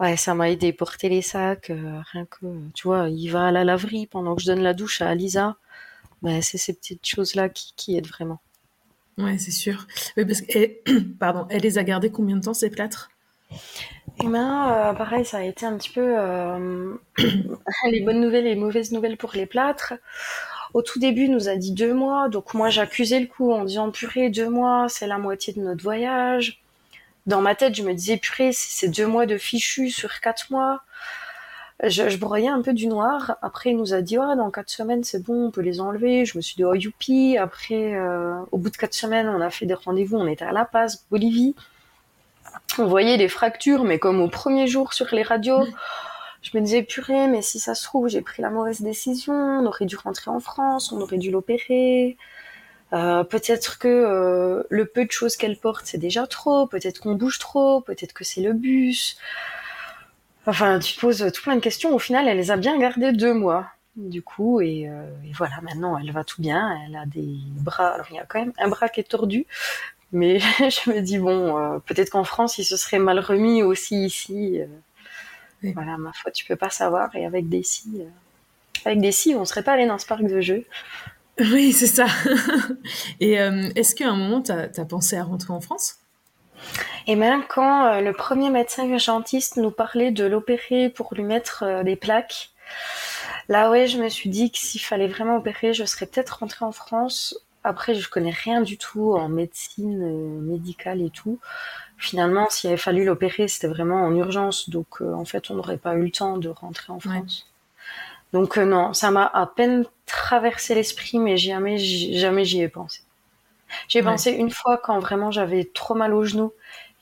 S3: ouais, ça m'a aidé porter les sacs, euh, rien que, tu vois, il va à la laverie pendant que je donne la douche à Lisa. Ben, c'est ces petites choses-là qui, qui aident vraiment.
S2: Ouais, c'est sûr. parce pardon, elle les a gardés combien de temps ces plâtres?
S3: Et ben, euh, pareil, ça a été un petit peu euh, les bonnes nouvelles et les mauvaises nouvelles pour les plâtres. Au tout début, il nous a dit deux mois, donc moi j'accusais le coup en disant purée, deux mois, c'est la moitié de notre voyage. Dans ma tête, je me disais purée, c'est deux mois de fichu sur quatre mois. Je, je, broyais un peu du noir. Après, il nous a dit, oh, dans quatre semaines, c'est bon, on peut les enlever. Je me suis dit, oh, youpi. Après, euh, au bout de quatre semaines, on a fait des rendez-vous. On était à La Paz, Bolivie on voyait les fractures, mais comme au premier jour sur les radios. Je me disais, purée, mais si ça se trouve, j'ai pris la mauvaise décision, on aurait dû rentrer en France, on aurait dû l'opérer. Euh, peut-être que euh, le peu de choses qu'elle porte, c'est déjà trop, peut-être qu'on bouge trop, peut-être que c'est le bus. Enfin, tu poses tout plein de questions. Au final, elle les a bien gardées deux mois, du coup, et, euh, et voilà, maintenant, elle va tout bien. Elle a des bras, alors il y a quand même un bras qui est tordu, mais je me dis, bon, euh, peut-être qu'en France, il se serait mal remis aussi ici. Euh. Voilà, ma foi, tu peux pas savoir. Et avec des si, euh, avec des si, on serait pas allé dans ce parc de jeux.
S2: Oui, c'est ça. Et est-ce qu'à un moment, tu as, pensé à rentrer en France?
S3: Et même quand le premier médecin urgentiste nous parlait de l'opérer pour lui mettre des plaques, là ouais, je me suis dit que s'il fallait vraiment opérer, je serais peut-être rentrée en France après, je connais rien du tout en médecine euh, médicale et tout. Finalement, s'il avait fallu l'opérer, c'était vraiment en urgence. Donc, euh, en fait, on n'aurait pas eu le temps de rentrer en France. Donc, euh, non, ça m'a à peine traversé l'esprit, mais jamais, jamais j'y ai pensé. J'ai pensé une fois quand vraiment j'avais trop mal aux genoux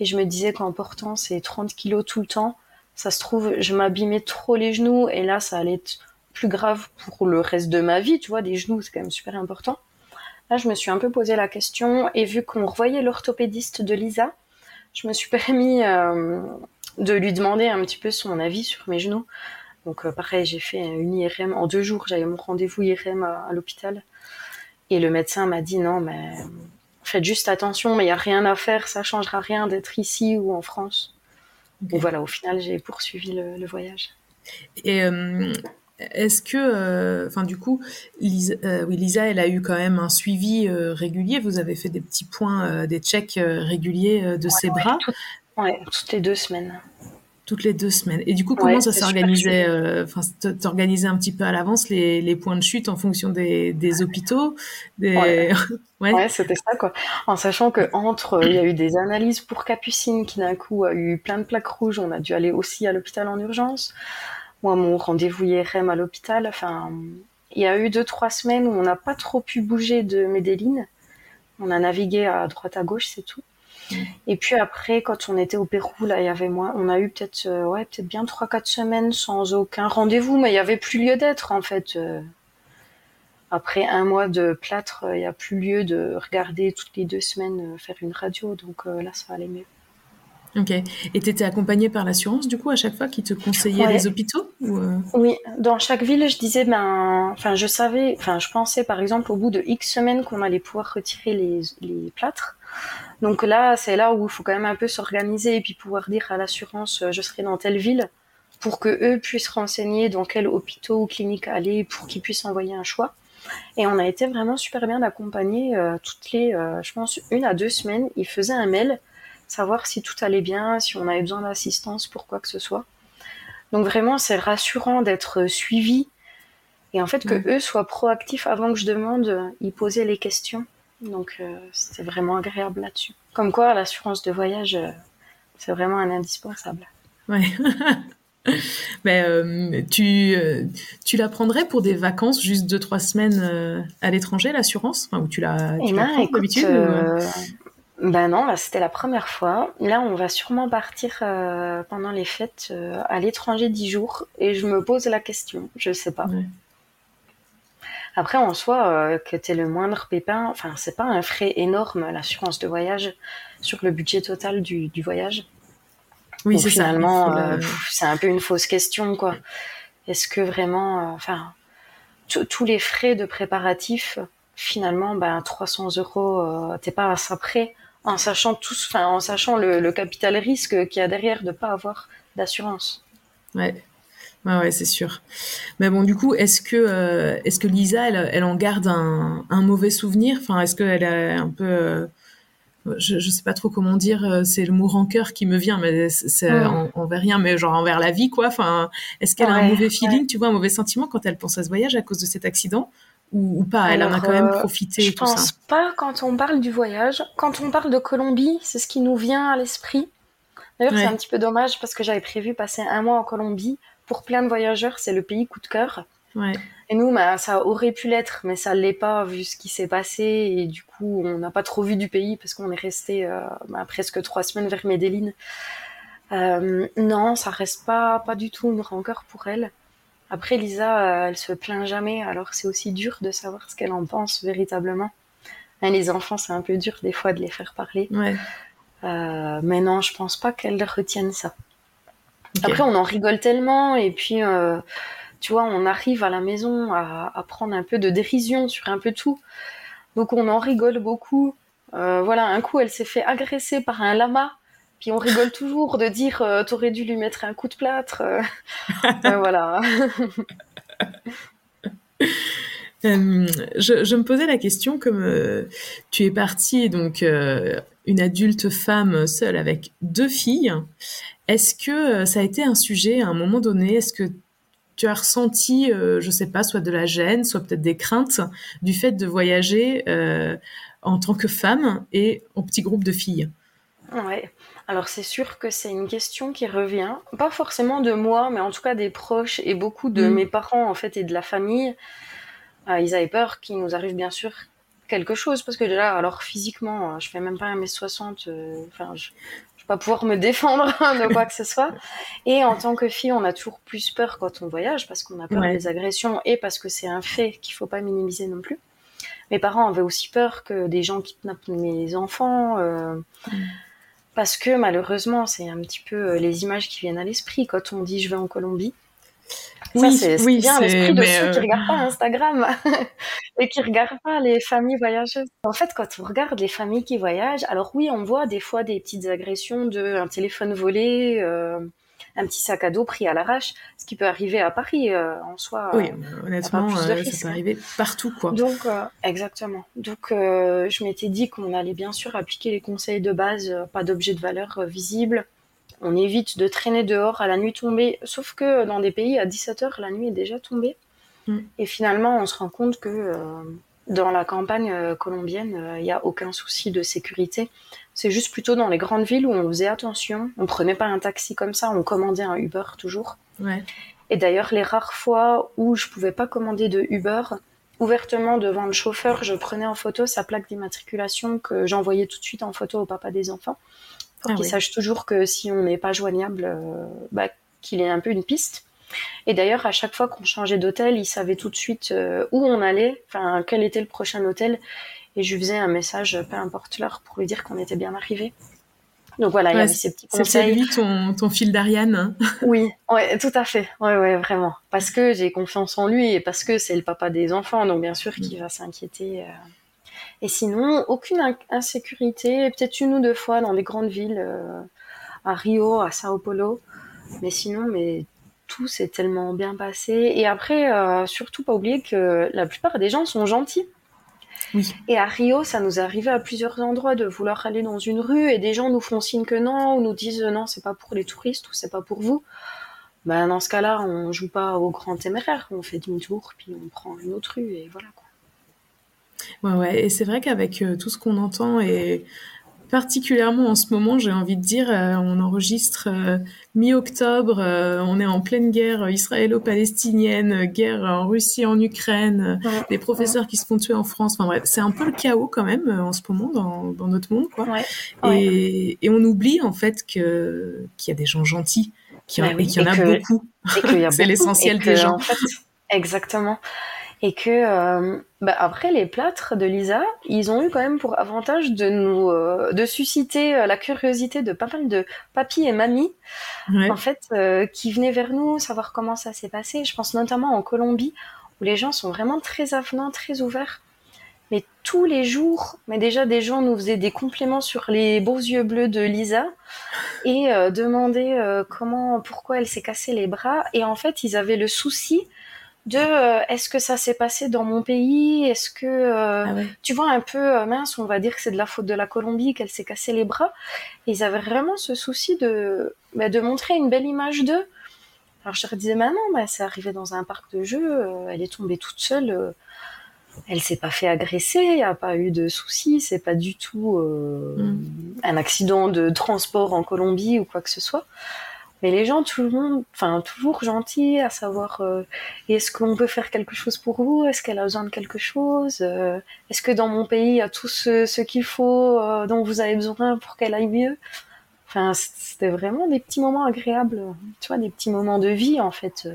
S3: et je me disais qu'en portant ces 30 kilos tout le temps, ça se trouve, je m'abîmais trop les genoux et là, ça allait être plus grave pour le reste de ma vie. Tu vois, des genoux, c'est quand même super important. Là, je me suis un peu posé la question et vu qu'on revoyait l'orthopédiste de Lisa, je me suis permis euh, de lui demander un petit peu son avis sur mes genoux. Donc euh, pareil, j'ai fait une IRM en deux jours. J'avais mon rendez-vous IRM à, l'hôpital et le médecin m'a dit non, mais faites juste attention, mais il y a rien à faire, ça changera rien d'être ici ou en France. Et voilà, au final, j'ai poursuivi le, voyage.
S2: Et euh, est-ce que, euh, enfin, du coup, Lisa, euh, oui, Lisa, elle a eu quand même un suivi euh, régulier. Vous avez fait des petits points, des checks réguliers de ses bras.
S3: Oui, toutes les deux semaines.
S2: Toutes les deux semaines. Et du coup, comment ça s'organisait Enfin, t'organisais un petit peu à l'avance les, les, points de chute en fonction des, des hôpitaux. Des...
S3: Ouais, ouais. c'était ça quoi. En sachant que entre, il y a eu des analyses pour Capucine qui d'un coup a eu plein de plaques rouges. On a dû aller aussi à l'hôpital en urgence moi, mon rendez-vous IRM à l'hôpital, enfin, il y a eu deux, trois semaines où on n'a pas trop pu bouger de Medellin. On a navigué à droite à gauche, c'est tout. Mm. Et puis après, quand on était au Pérou, là, il y avait moi, on a eu peut-être, euh, ouais, peut-être bien trois, quatre semaines sans aucun rendez-vous, mais il y avait plus lieu d'être en fait. Euh. après un mois de plâtre, il n'y a plus lieu de regarder toutes les deux semaines euh, faire une radio, donc là, ça allait mieux.
S2: Ok. Et tu étais accompagnée par l'assurance, du coup, à chaque fois, qui te conseillait les hôpitaux
S3: euh? Oui, dans chaque ville, je disais, ben, enfin, je savais, enfin, je pensais, par exemple, au bout de X semaines qu'on allait pouvoir retirer les, les plâtres. Donc là, c'est là où il faut quand même un peu s'organiser et puis pouvoir dire à l'assurance, euh, je serai dans telle ville, pour que eux puissent renseigner dans quel hôpital ou clinique aller, pour qu'ils puissent envoyer un choix. Et on a été vraiment super bien accompagnés euh, toutes les, euh, je pense, une à deux semaines. Ils faisaient un mail, savoir si tout allait bien, si on avait besoin d'assistance pour quoi que ce soit. Donc vraiment, c'est rassurant d'être suivi et en fait que eux soient proactifs avant que je demande, ils posaient les questions. Donc c'était vraiment agréable là-dessus. Comme quoi, l'assurance de voyage, c'est vraiment un indispensable.
S2: Ouais. Mais euh, tu, euh, tu la prendrais pour des vacances, juste deux, trois semaines euh, à l'étranger, l'assurance? Enfin, Ou tu la, tu
S3: eh
S2: la
S3: ben,
S2: prends
S3: écoute,
S2: d'habitude
S3: Ben non, là, c'était la première fois. Là, on va sûrement partir pendant les fêtes à l'étranger dix jours. Et je me pose la question, je sais pas.
S2: Ouais.
S3: Après, en soi, que tu le moindre pépin, enfin, c'est pas un frais énorme, l'assurance de voyage, sur le budget total du, du voyage.
S2: Oui, c'est
S3: finalement, euh,
S2: le-
S3: c'est un peu une fausse question, quoi. Est-ce que vraiment, euh, enfin, tous les frais de préparatifs, finalement, ben, 300 euros, euh, t'es pas à ça près, en sachant tous, enfin, en sachant le, le capital risque qu'il y a derrière de pas avoir d'assurance.
S2: Ouais. Ouais, ouais, c'est sûr. Mais bon, du coup, est-ce que, euh, est-ce que Lisa, elle, elle en garde un, un mauvais souvenir? Enfin, est-ce qu'elle a un peu. euh, je, je sais pas trop comment dire, euh, c'est le mot rancœur qui me vient, mais c'est c'est en- envers rien, mais genre envers la vie, quoi. Enfin, est-ce qu'elle a un mauvais feeling, tu vois, un mauvais sentiment quand elle pense à ce voyage à cause de cet accident? Ou, ou pas Elle en a quand même
S3: euh,
S2: profité
S3: Je
S2: ça.
S3: pense pas quand on parle du voyage. Quand on parle de Colombie, c'est ce qui nous vient à l'esprit. D'ailleurs,
S2: Ouais.
S3: c'est un petit peu dommage parce que j'avais prévu passer un mois en Colombie. Pour plein de voyageurs, c'est le pays coup de cœur.
S2: Ouais.
S3: Et nous, bah, ça aurait pu l'être, mais ça l'est pas vu ce qui s'est passé. Et du coup, on n'a pas trop vu du pays parce qu'on est resté euh, bah, presque trois semaines vers Medellin. Euh, non, ça reste pas, pas du tout une rancœur pour elle. Après, Lisa, euh, elle se plaint jamais, alors c'est aussi dur de savoir ce qu'elle en pense véritablement. Hein, les enfants, c'est un peu dur des fois de les faire parler.
S2: Ouais.
S3: Euh, mais non, je pense pas qu'elle retienne ça. Après, on en rigole tellement, et puis, euh, tu vois, on arrive à la maison à, à prendre un peu de dérision sur un peu tout. Donc, on en rigole beaucoup. Euh, voilà, un coup, elle s'est fait agresser par un lama, puis on rigole toujours de dire euh, T'aurais dû lui mettre un coup de plâtre. Euh, euh, voilà.
S2: Euh, je, je me posais la question comme euh, tu es partie donc euh, une adulte femme seule avec deux filles. Est-ce que ça a été un sujet à un moment donné? Est-ce que tu as ressenti, je sais pas, soit de la gêne, soit peut-être des craintes du fait de voyager en tant que femme et en petit groupe de filles?
S3: Ouais. Alors c'est sûr que c'est une question qui revient, pas forcément de moi, mais en tout cas des proches et beaucoup de
S2: Mm.
S3: mes parents en fait et de la famille. Euh, ils avaient peur qu'il nous arrive bien sûr quelque chose parce que déjà, alors physiquement, euh, je fais même pas 1m60, euh, enfin je, je vais pas pouvoir me défendre de quoi que ce soit. Et en tant que fille, on a toujours plus peur quand on voyage parce qu'on a peur
S2: Ouais.
S3: des agressions et parce que c'est un fait qu'il faut pas minimiser non plus. Mes parents avaient aussi peur que des gens kidnappent mes enfants. euh, parce que malheureusement, c'est un petit peu euh, les images qui viennent à l'esprit quand on dit je vais en Colombie.
S2: Oui,
S3: ça, c'est c'est
S2: oui,
S3: bien l'esprit de ceux qui
S2: euh,
S3: regardent pas Instagram et qui regardent pas les familles voyageuses. En fait, quand on regarde les familles qui voyagent, alors oui, on voit des fois des petites agressions de un téléphone volé, euh, un petit sac à dos pris à l'arrache, ce qui peut arriver à Paris euh, en soi.
S2: Oui,
S3: euh,
S2: honnêtement, euh,
S3: risques,
S2: ça peut
S3: hein.
S2: arriver partout, quoi.
S3: donc, exactement. Donc, je m'étais dit qu'on allait bien sûr appliquer les conseils de base, pas d'objet de valeur visible. On évite de traîner dehors à la nuit tombée, sauf que dans des pays à 17h, la nuit est déjà tombée.
S2: Mm.
S3: Et finalement, on se rend compte que dans la campagne colombienne, il n'y a aucun souci de sécurité. C'est juste plutôt dans les grandes villes où on faisait attention. On prenait pas un taxi comme ça, on commandait un Uber toujours.
S2: Ouais.
S3: Et d'ailleurs, les rares fois où je pouvais pas commander de Uber, ouvertement devant le chauffeur, je prenais en photo sa plaque d'immatriculation que j'envoyais tout de suite en photo au papa des enfants pour
S2: Ah
S3: qu'il
S2: oui.
S3: sache toujours que si on n'est pas joignable, euh, bah, qu'il ait un peu une piste. Et d'ailleurs, à chaque fois qu'on changeait d'hôtel, il savait tout de suite euh, où on allait, enfin quel était le prochain hôtel, et je lui faisais un message, peu importe l'heure, pour lui dire qu'on était bien arrivé. Donc voilà, il y
S2: Ouais,
S3: avait ces petits
S2: C'était
S3: conseils.
S2: lui ton, ton fil d'Ariane.
S3: Oui, ouais, tout à fait. Ouais, ouais, vraiment. Parce que j'ai confiance en lui et parce que c'est le papa des enfants, donc bien sûr qu'il va s'inquiéter. euh. Et sinon, aucune in- insécurité, peut-être une ou deux fois dans des grandes villes, euh, à Rio, à Sao Paulo. Mais sinon, mais tout s'est tellement bien passé. Et après, surtout pas oublier que la plupart des gens sont gentils.
S2: Oui.
S3: Et à Rio, ça nous est arrivé à plusieurs endroits de vouloir aller dans une rue et des gens nous font signe que non, ou nous disent non, c'est pas pour les touristes ou c'est pas pour vous. Ben, dans ce cas-là, on joue pas au grand téméraire, on fait demi-tour, puis on prend une autre rue et voilà quoi.
S2: Ouais, ouais, et c'est vrai qu'avec euh, tout ce qu'on entend et particulièrement en ce moment, j'ai envie de dire, euh, on enregistre euh, mi-octobre, on est en pleine guerre israélo-palestinienne, guerre en Russie, en Ukraine, des professeurs qui se font tuer en France. Enfin bref, c'est un peu le chaos quand même en ce moment dans, dans notre monde, quoi. Et, et, on oublie en fait que qu'il y a des gens gentils, qu'il y, y, en a beaucoup. c'est l'essentiel des gens. En fait,
S3: exactement et que euh, bah après les plâtres de Lisa, ils ont eu quand même pour avantage de nous euh, de susciter euh, la curiosité de pas mal de papis et mamies en fait qui venaient vers nous savoir comment ça s'est passé. Je pense notamment en Colombie où les gens sont vraiment très avenants, très ouverts. Mais tous les jours, mais déjà des gens nous faisaient des compléments sur les beaux yeux bleus de Lisa et demandaient comment, pourquoi elle s'est cassé les bras. Et en fait, ils avaient le souci de euh, est-ce que ça s'est passé dans mon pays? Est-ce que euh, ah tu vois un peu euh, mince On va dire que c'est de la faute de la Colombie qu'elle s'est cassé les bras. ils avaient vraiment ce souci de bah, de montrer une belle image d'eux. Alors je leur disais mais non, bah, c'est arrivé dans un parc de jeux. elle est tombée toute seule. elle s'est pas fait agresser. Il n'y a pas eu de soucis. C'est pas du tout mm. un accident de transport en Colombie ou quoi que ce soit. Mais les gens, tout le monde, enfin, toujours gentils, à savoir, euh, est-ce qu'on peut faire quelque chose pour vous? Est-ce qu'elle a besoin de quelque chose? Euh, Est-ce que dans mon pays, il y a tout ce, qu'il faut euh, dont vous avez besoin pour qu'elle aille mieux? Enfin, c'était vraiment des petits moments agréables, tu vois, des petits moments de vie, en fait.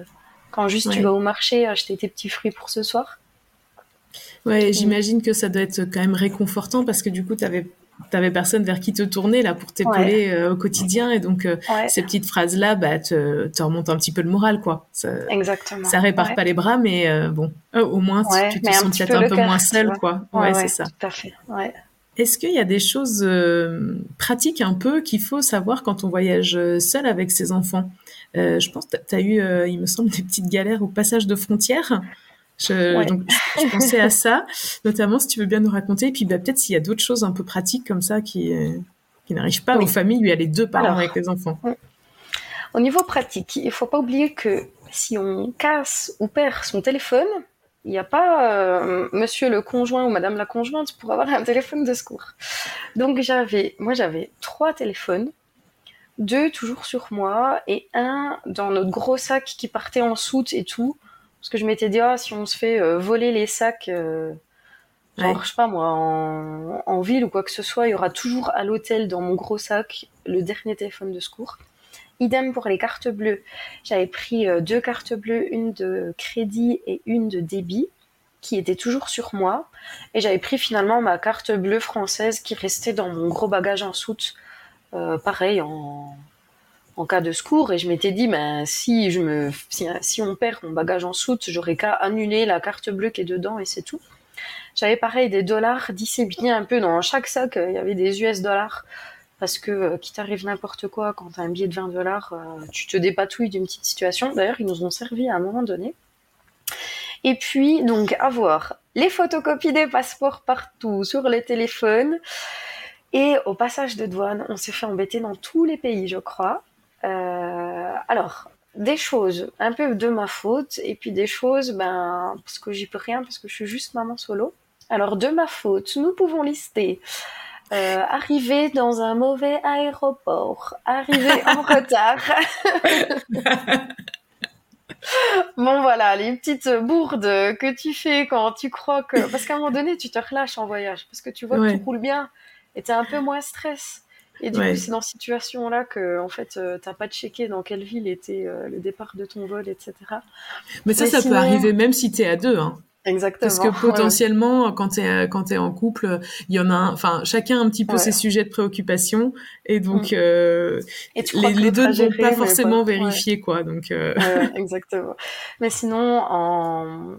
S3: Quand juste tu vas au marché acheter tes petits fruits pour ce soir.
S2: Ouais, j'imagine que ça doit être quand même réconfortant parce que du coup, tu avais t'avais personne vers qui te tourner là pour t'épauler euh, au quotidien. Et donc euh, ces petites phrases là bah te, te, remontent un petit peu le moral quoi. Ça,
S3: exactement.
S2: ça répare pas les bras mais euh, bon. Au moins tu, te sens peut-être un peu moins seul quoi.
S3: Ouais, c'est ça. tout à fait.
S2: Est-ce qu'il y a des choses pratiques un peu qu'il faut savoir quand on voyage seul avec ses enfants? Je pense que tu as eu il me semble des petites galères au passage de frontières je, donc, je pensais à ça, notamment si tu veux bien nous raconter. Et puis bah, peut-être s'il y a d'autres choses un peu pratiques comme ça qui, euh, qui n'arrivent pas aux familles y a les deux parents avec les enfants.
S3: Au niveau pratique, il ne faut pas oublier que si on casse ou perd son téléphone, il n'y a pas euh, monsieur le conjoint ou madame la conjointe pour avoir un téléphone de secours. Donc j'avais, moi j'avais trois téléphones, deux toujours sur moi et un dans notre gros sac qui partait en soute et tout. Parce que je m'étais dit, ah, si on se fait euh, voler les sacs, euh, genre, je sais pas moi, en, ville ou quoi que ce soit, il y aura toujours à l'hôtel dans mon gros sac le dernier téléphone de secours. Idem pour les cartes bleues. J'avais pris euh, deux cartes bleues, une de crédit et une de débit, qui étaient toujours sur moi. Et j'avais pris finalement ma carte bleue française qui restait dans mon gros bagage en soute. pareil, en, en cas de secours et je m'étais dit ben si je me si, on perd mon bagage en soute j'aurais qu'à annuler la carte bleue qui est dedans et c'est tout. J'avais pareil des dollars disséminés un peu dans chaque sac il y avait des US dollars. Parce que euh, qui t'arrive n'importe quoi quand t'as un billet de 20 dollars euh, tu te dépatouilles d'une petite situation. D'ailleurs ils nous ont servi à un moment donné. Et puis donc avoir les photocopies des passeports partout sur les téléphones. Et au passage de douane, on s'est fait embêter dans tous les pays, je crois. Euh, alors, des choses un peu de ma faute, et puis des choses, ben, parce que j'y peux rien, parce que je suis juste maman solo. Alors, de ma faute, nous pouvons lister euh, arriver dans un mauvais aéroport, arriver en retard. bon voilà, les petites bourdes que tu fais quand tu crois que... Parce qu'à un moment donné, tu te relâches en voyage, parce que tu vois que tout roule bien, et tu un peu moins stress. Et du coup, c'est dans cette situation-là que, en fait, euh, t'as pas checké dans quelle ville était euh, le départ de ton vol, etc.
S2: Mais ça, ça peut arriver même si t'es à deux, hein.
S3: Exactement.
S2: Parce que potentiellement, quand t'es quand t'es en couple, il y en a, un, enfin, chacun a un petit peu ses sujets de préoccupation, et donc mm. euh, les, deux ne vont pas forcément vérifier quoi. Donc
S3: exactement. Mais sinon, en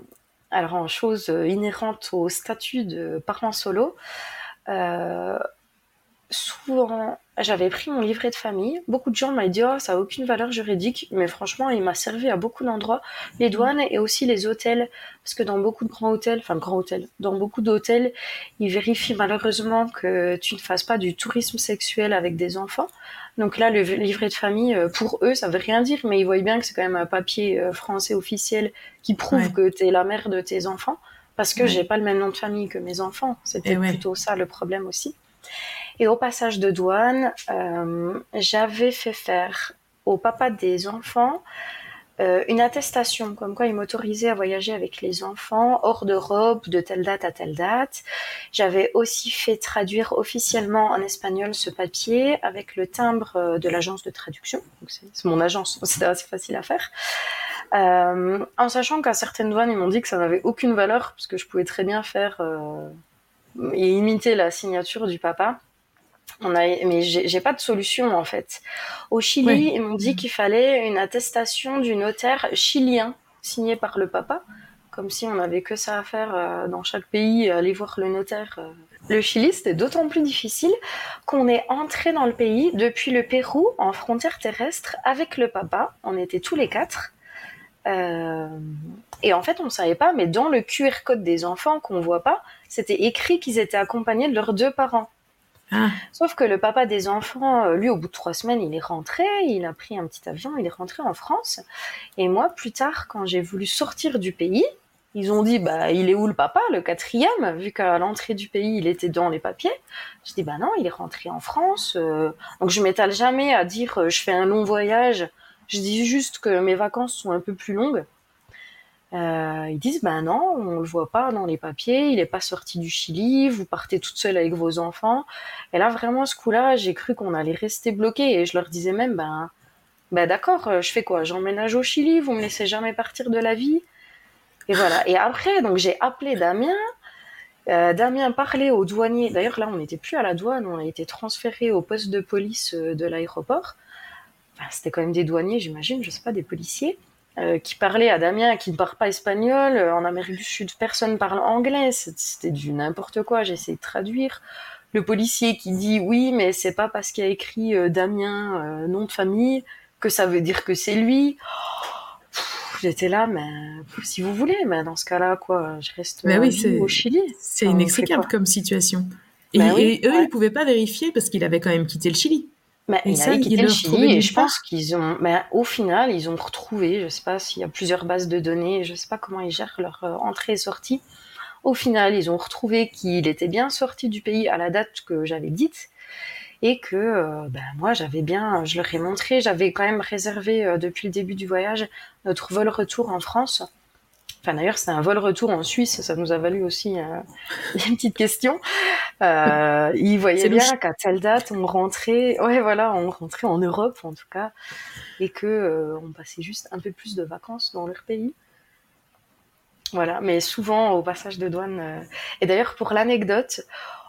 S3: alors en chose inhérente au statut de parent solo. Euh, souvent, j'avais pris mon livret de famille. Beaucoup de gens m'ont dit oh, ça n'a aucune valeur juridique, mais franchement, il m'a servi à beaucoup d'endroits. Les douanes et aussi les hôtels, parce que dans beaucoup de grands hôtels, enfin grands hôtels, dans beaucoup d'hôtels, ils vérifient malheureusement que tu ne fasses pas du tourisme sexuel avec des enfants. Donc là, le livret de famille, euh, pour eux, ça veut rien dire, mais ils voient bien que c'est quand même un papier euh, français officiel qui prouve que tu es la mère de tes enfants, parce que j'ai pas le même nom de famille que mes enfants. C'était plutôt ça le problème aussi. Et au passage de douane, euh, j'avais fait faire au papa des enfants euh, une attestation comme quoi il m'autorisait à voyager avec les enfants hors d'Europe de telle date à telle date. J'avais aussi fait traduire officiellement en espagnol ce papier avec le timbre euh, de l'agence de traduction. C'est mon agence, c'était assez facile à faire. En sachant qu'à certaines douanes, ils m'ont dit que ça n'avait aucune valeur parce que je pouvais très bien faire et imiter la signature du papa. On a, mais j'ai pas de solution en fait. Au Chili, ils m'ont dit qu'il fallait une attestation du notaire chilien signée par le papa, comme si on n'avait que ça à faire euh, dans chaque pays, aller voir le notaire. Euh. Le Chili, c'était d'autant plus difficile qu'on est entré dans le pays depuis le Pérou en frontière terrestre avec le papa. On était tous les quatre. Euh, et en fait, on ne savait pas, mais dans le QR code des enfants qu'on voit pas, c'était écrit qu'ils étaient accompagnés de leurs deux parents. Ah. Sauf que le papa des enfants, euh, lui, au bout de trois semaines, il est rentré, il a pris un petit avion, il est rentré en France. Et moi, plus tard, quand j'ai voulu sortir du pays, ils ont dit, bah, il est où le papa, le quatrième, vu qu'à l'entrée du pays, il était dans les papiers. Je dis, bah non, il est rentré en France. Euh. Donc je m'étale jamais à dire, euh, je fais un long voyage. Je dis juste que mes vacances sont un peu plus longues. Euh, ils disent ben non, on le voit pas dans les papiers, il est pas sorti du Chili, vous partez toute seule avec vos enfants. Et là vraiment ce coup-là, j'ai cru qu'on allait rester bloqué et je leur disais même ben ben d'accord, euh, je fais quoi? J'emménage au Chili, vous me laissez jamais partir de la vie? Et voilà. Et après donc j'ai appelé Damien. Euh, Damien parlait au douanier. D'ailleurs là on n'était plus à la douane, on a été transféré au poste de police de l'aéroport. C'était quand même des douaniers, j'imagine, je sais pas, des policiers. Euh, qui parlait à Damien qui ne parle pas espagnol. Euh, en Amérique du Sud, personne parle anglais. C'était du n'importe quoi. J'ai essayé de traduire. Le policier qui dit oui, mais c'est pas parce qu'il a écrit euh, Damien nom de famille que ça veut dire que c'est lui. J'étais là, mais si vous voulez, mais dans ce cas-là, quoi, je reste
S2: bah oui, au Chili. C'est inextricable comme situation. Et, bah eux, ils pouvaient pas vérifier parce qu'il avait quand même quitté le Chili.
S3: Mais il ça, quitté le Chili et je pense qu'ils ont, mais au final, ils ont retrouvé, je sais pas s'il y a plusieurs bases de données, je sais pas comment ils gèrent leur euh, entrée et sortie. Au final, ils ont retrouvé qu'il était bien sorti du pays à la date que j'avais dite et que euh, ben, moi j'avais bien, je leur ai montré, j'avais quand même réservé euh, depuis le début du voyage notre vol retour en France Enfin, d'ailleurs, c'était un vol retour en Suisse, ça nous a valu aussi euh, une petite question. Euh, ils voyaient bien qu'à telle date, on rentrait, ouais, voilà, on rentrait en Europe en tout cas, et que euh, on passait juste un peu plus de vacances dans leur pays. Voilà, mais souvent au passage de douane. Euh, et d'ailleurs, pour l'anecdote,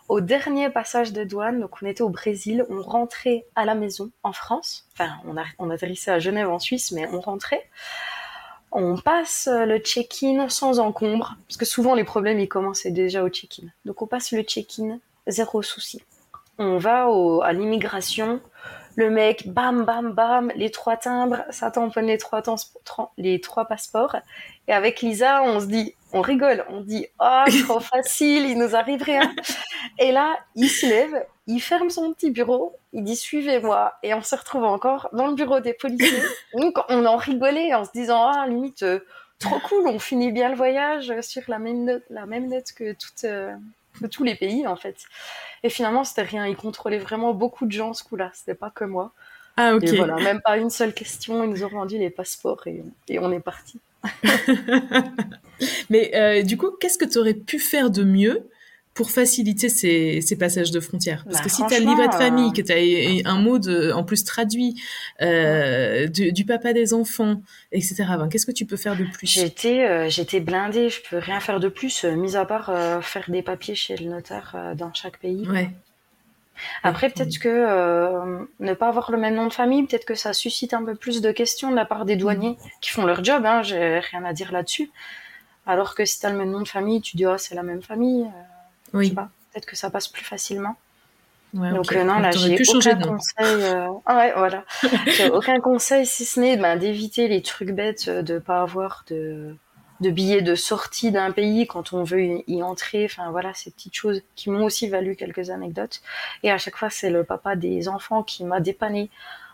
S3: au dernier passage de douane, donc on était au Brésil, on rentrait à la maison en France. Enfin, on, a, on atterrissait à Genève en Suisse, mais on rentrait on passe le check-in sans encombre, parce que souvent les problèmes ils commencent déjà au check-in. Donc on passe le check-in, zéro souci. On va à l'immigration, le mec, bam, bam, bam, les trois timbres, ça tamponne les trois, les trois passeports. Et avec Lisa, on se dit, on rigole, on dit, oh, trop facile, il nous arrive rien. Et là, il se lève, il ferme son petit bureau, il dit suivez-moi, et on se retrouve encore dans le bureau des policiers. Donc on en rigolait en se disant ah limite euh, trop cool, on finit bien le voyage sur la même note, la même note que euh, tous les pays en fait. Et finalement c'était rien, il contrôlait vraiment beaucoup de gens ce coup-là, c'était pas que moi.
S2: Ah ok.
S3: Et voilà, même pas une seule question, ils nous ont rendu les passeports et, et on est parti.
S2: Mais euh, du coup, qu'est-ce que tu aurais pu faire de mieux pour faciliter ces, ces, passages de frontières Parce bah, que si tu as le livret de famille, euh, que tu as un mot de, en plus traduit euh, du, du, papa des enfants, etc., ben, qu'est-ce que tu peux faire de plus?
S3: J'étais euh, j'étais blindée, je peux rien faire de plus, mis à part euh, faire des papiers chez le notaire dans chaque pays.
S2: Ouais.
S3: Après, peut-être que ne pas avoir le même nom de famille, peut-être que ça suscite un peu plus de questions de la part des douaniers mm. qui font leur job, hein, j'ai rien à dire là-dessus. Alors que si tu as le même nom de famille, tu dis, oh, c'est la même famille. Oui. Peut-être que ça passe plus facilement. Donc non, là, j'ai aucun conseil. Ah ouais, voilà. aucun conseil si ce n'est ben, d'éviter les trucs bêtes, de pas avoir de de billets de sortie d'un pays quand on veut y entrer. Enfin voilà, ces petites choses qui m'ont aussi valu quelques anecdotes. Et à chaque fois, c'est le papa des enfants qui m'a dépanné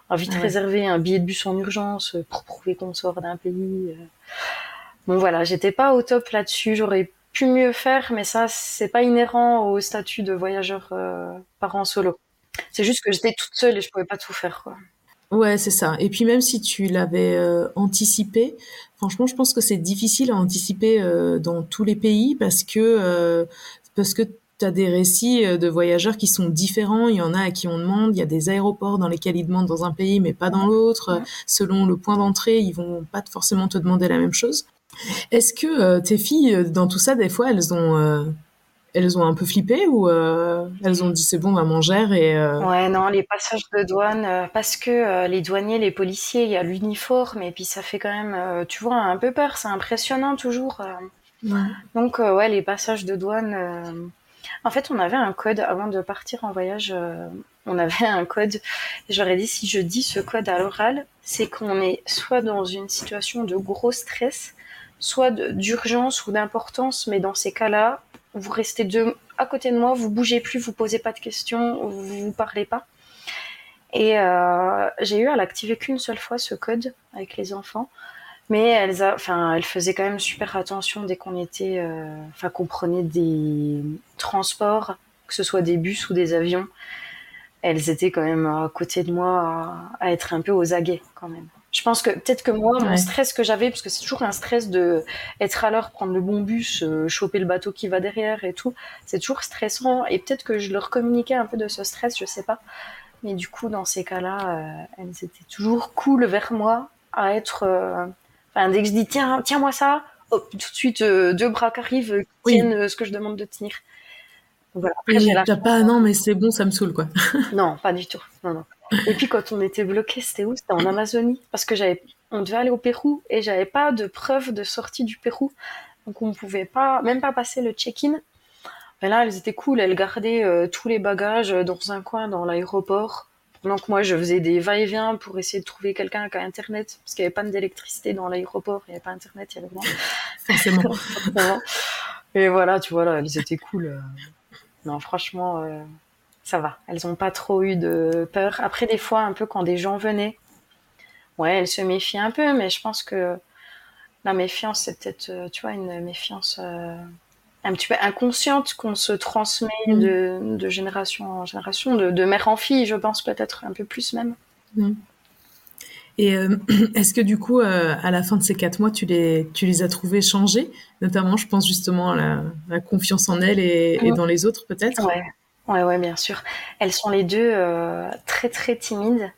S3: a vite réservé un billet de bus en urgence pour prouver qu'on sort d'un pays. Euh. Bon voilà, j'étais pas au top là-dessus. J'aurais pu mieux faire, mais ça, c'est pas inhérent au statut de voyageur euh, parent solo. C'est juste que j'étais toute seule et je pouvais pas tout faire. Quoi.
S2: Ouais, c'est ça. Et puis même si tu l'avais euh, anticipé, franchement, je pense que c'est difficile à anticiper euh, dans tous les pays parce que euh, parce que tu as des récits de voyageurs qui sont différents. Il y en a à qui on demande. Il y a des aéroports dans lesquels ils demandent dans un pays, mais pas dans l'autre. Selon le point d'entrée, ils vont pas forcément te demander la même chose. Est-ce que tes filles, dans tout ça, des fois, elles ont elles ont un peu flippé ou euh, elles ont dit c'est bon, maman gère et euh...
S3: Ouais, non, les passages de douane, euh, parce que euh, les douaniers, les policiers, il y a l'uniforme et puis ça fait quand même, tu vois, un peu peur, c'est impressionnant toujours. Donc ouais, les passages de douane. En fait, on avait un code avant de partir en voyage. on avait un code. J'aurais dit si je dis ce code à l'oral, c'est qu'on est soit dans une situation de gros stress, soit d'urgence ou d'importance, mais dans ces cas-là, vous restez à côté de moi, vous bougez plus, vous posez pas de questions, vous vous parlez pas. Et euh, j'ai eu à l'activer qu'une seule fois ce code avec les enfants, mais elles, enfin, elles faisaient quand même super attention dès qu'on était, euh, qu'on prenait des transports, que ce soit des bus ou des avions. Elles étaient quand même à côté de moi à être un peu aux aguets quand même. Je pense que peut-être que moi, mon stress que j'avais, parce que c'est toujours un stress de être à l'heure, prendre le bon bus, euh, choper le bateau qui va derrière et tout, c'est toujours stressant. Et peut-être que je leur communiquais un peu de ce stress, je sais pas. Mais du coup, dans ces cas-là, euh, elles étaient toujours cool vers moi, à être. Euh, enfin, dès que je dis tiens, tiens-moi ça, hop, tout de suite deux bras qui arrivent, qui tiennent ce que je demande de tenir.
S2: voilà. Après, pas, non, mais c'est bon, ça me saoule, quoi.
S3: non, pas du tout. Non, non. Et puis quand on était bloqué, c'était où? C'était en Amazonie, parce que j'avais, on devait aller au Pérou et j'avais pas de preuve de sortie du Pérou, donc on pouvait pas, même pas passer le check-in. Mais là, elles étaient cool, elles gardaient euh, tous les bagages dans un coin dans l'aéroport. Pendant que moi, je faisais des va-et-vient pour essayer de trouver quelqu'un qui a Internet, parce qu'il n'y avait pas d'électricité dans l'aéroport, il n'y avait pas Internet, il y avait moi. Forcément. et voilà, tu vois, là, elles étaient cool. Euh. Non, franchement, euh, ça va. Elles n'ont pas trop eu de peur. Après, des fois, un peu quand des gens venaient, ouais, elles se méfient un peu, mais je pense que la méfiance, c'est peut-être, euh, tu vois, une méfiance euh, un petit peu inconsciente qu'on se transmet mm. de, génération en génération, de, mère en fille, je pense peut-être un peu plus même. Mm.
S2: Et euh, est-ce que du coup, à la fin de ces quatre mois, tu les, tu les as trouvés changés Notamment, je pense justement à la, confiance en elles et, et dans les autres, peut-être?
S3: Ouais, Ouais, ouais, bien sûr. Elles sont les deux euh, très très timides.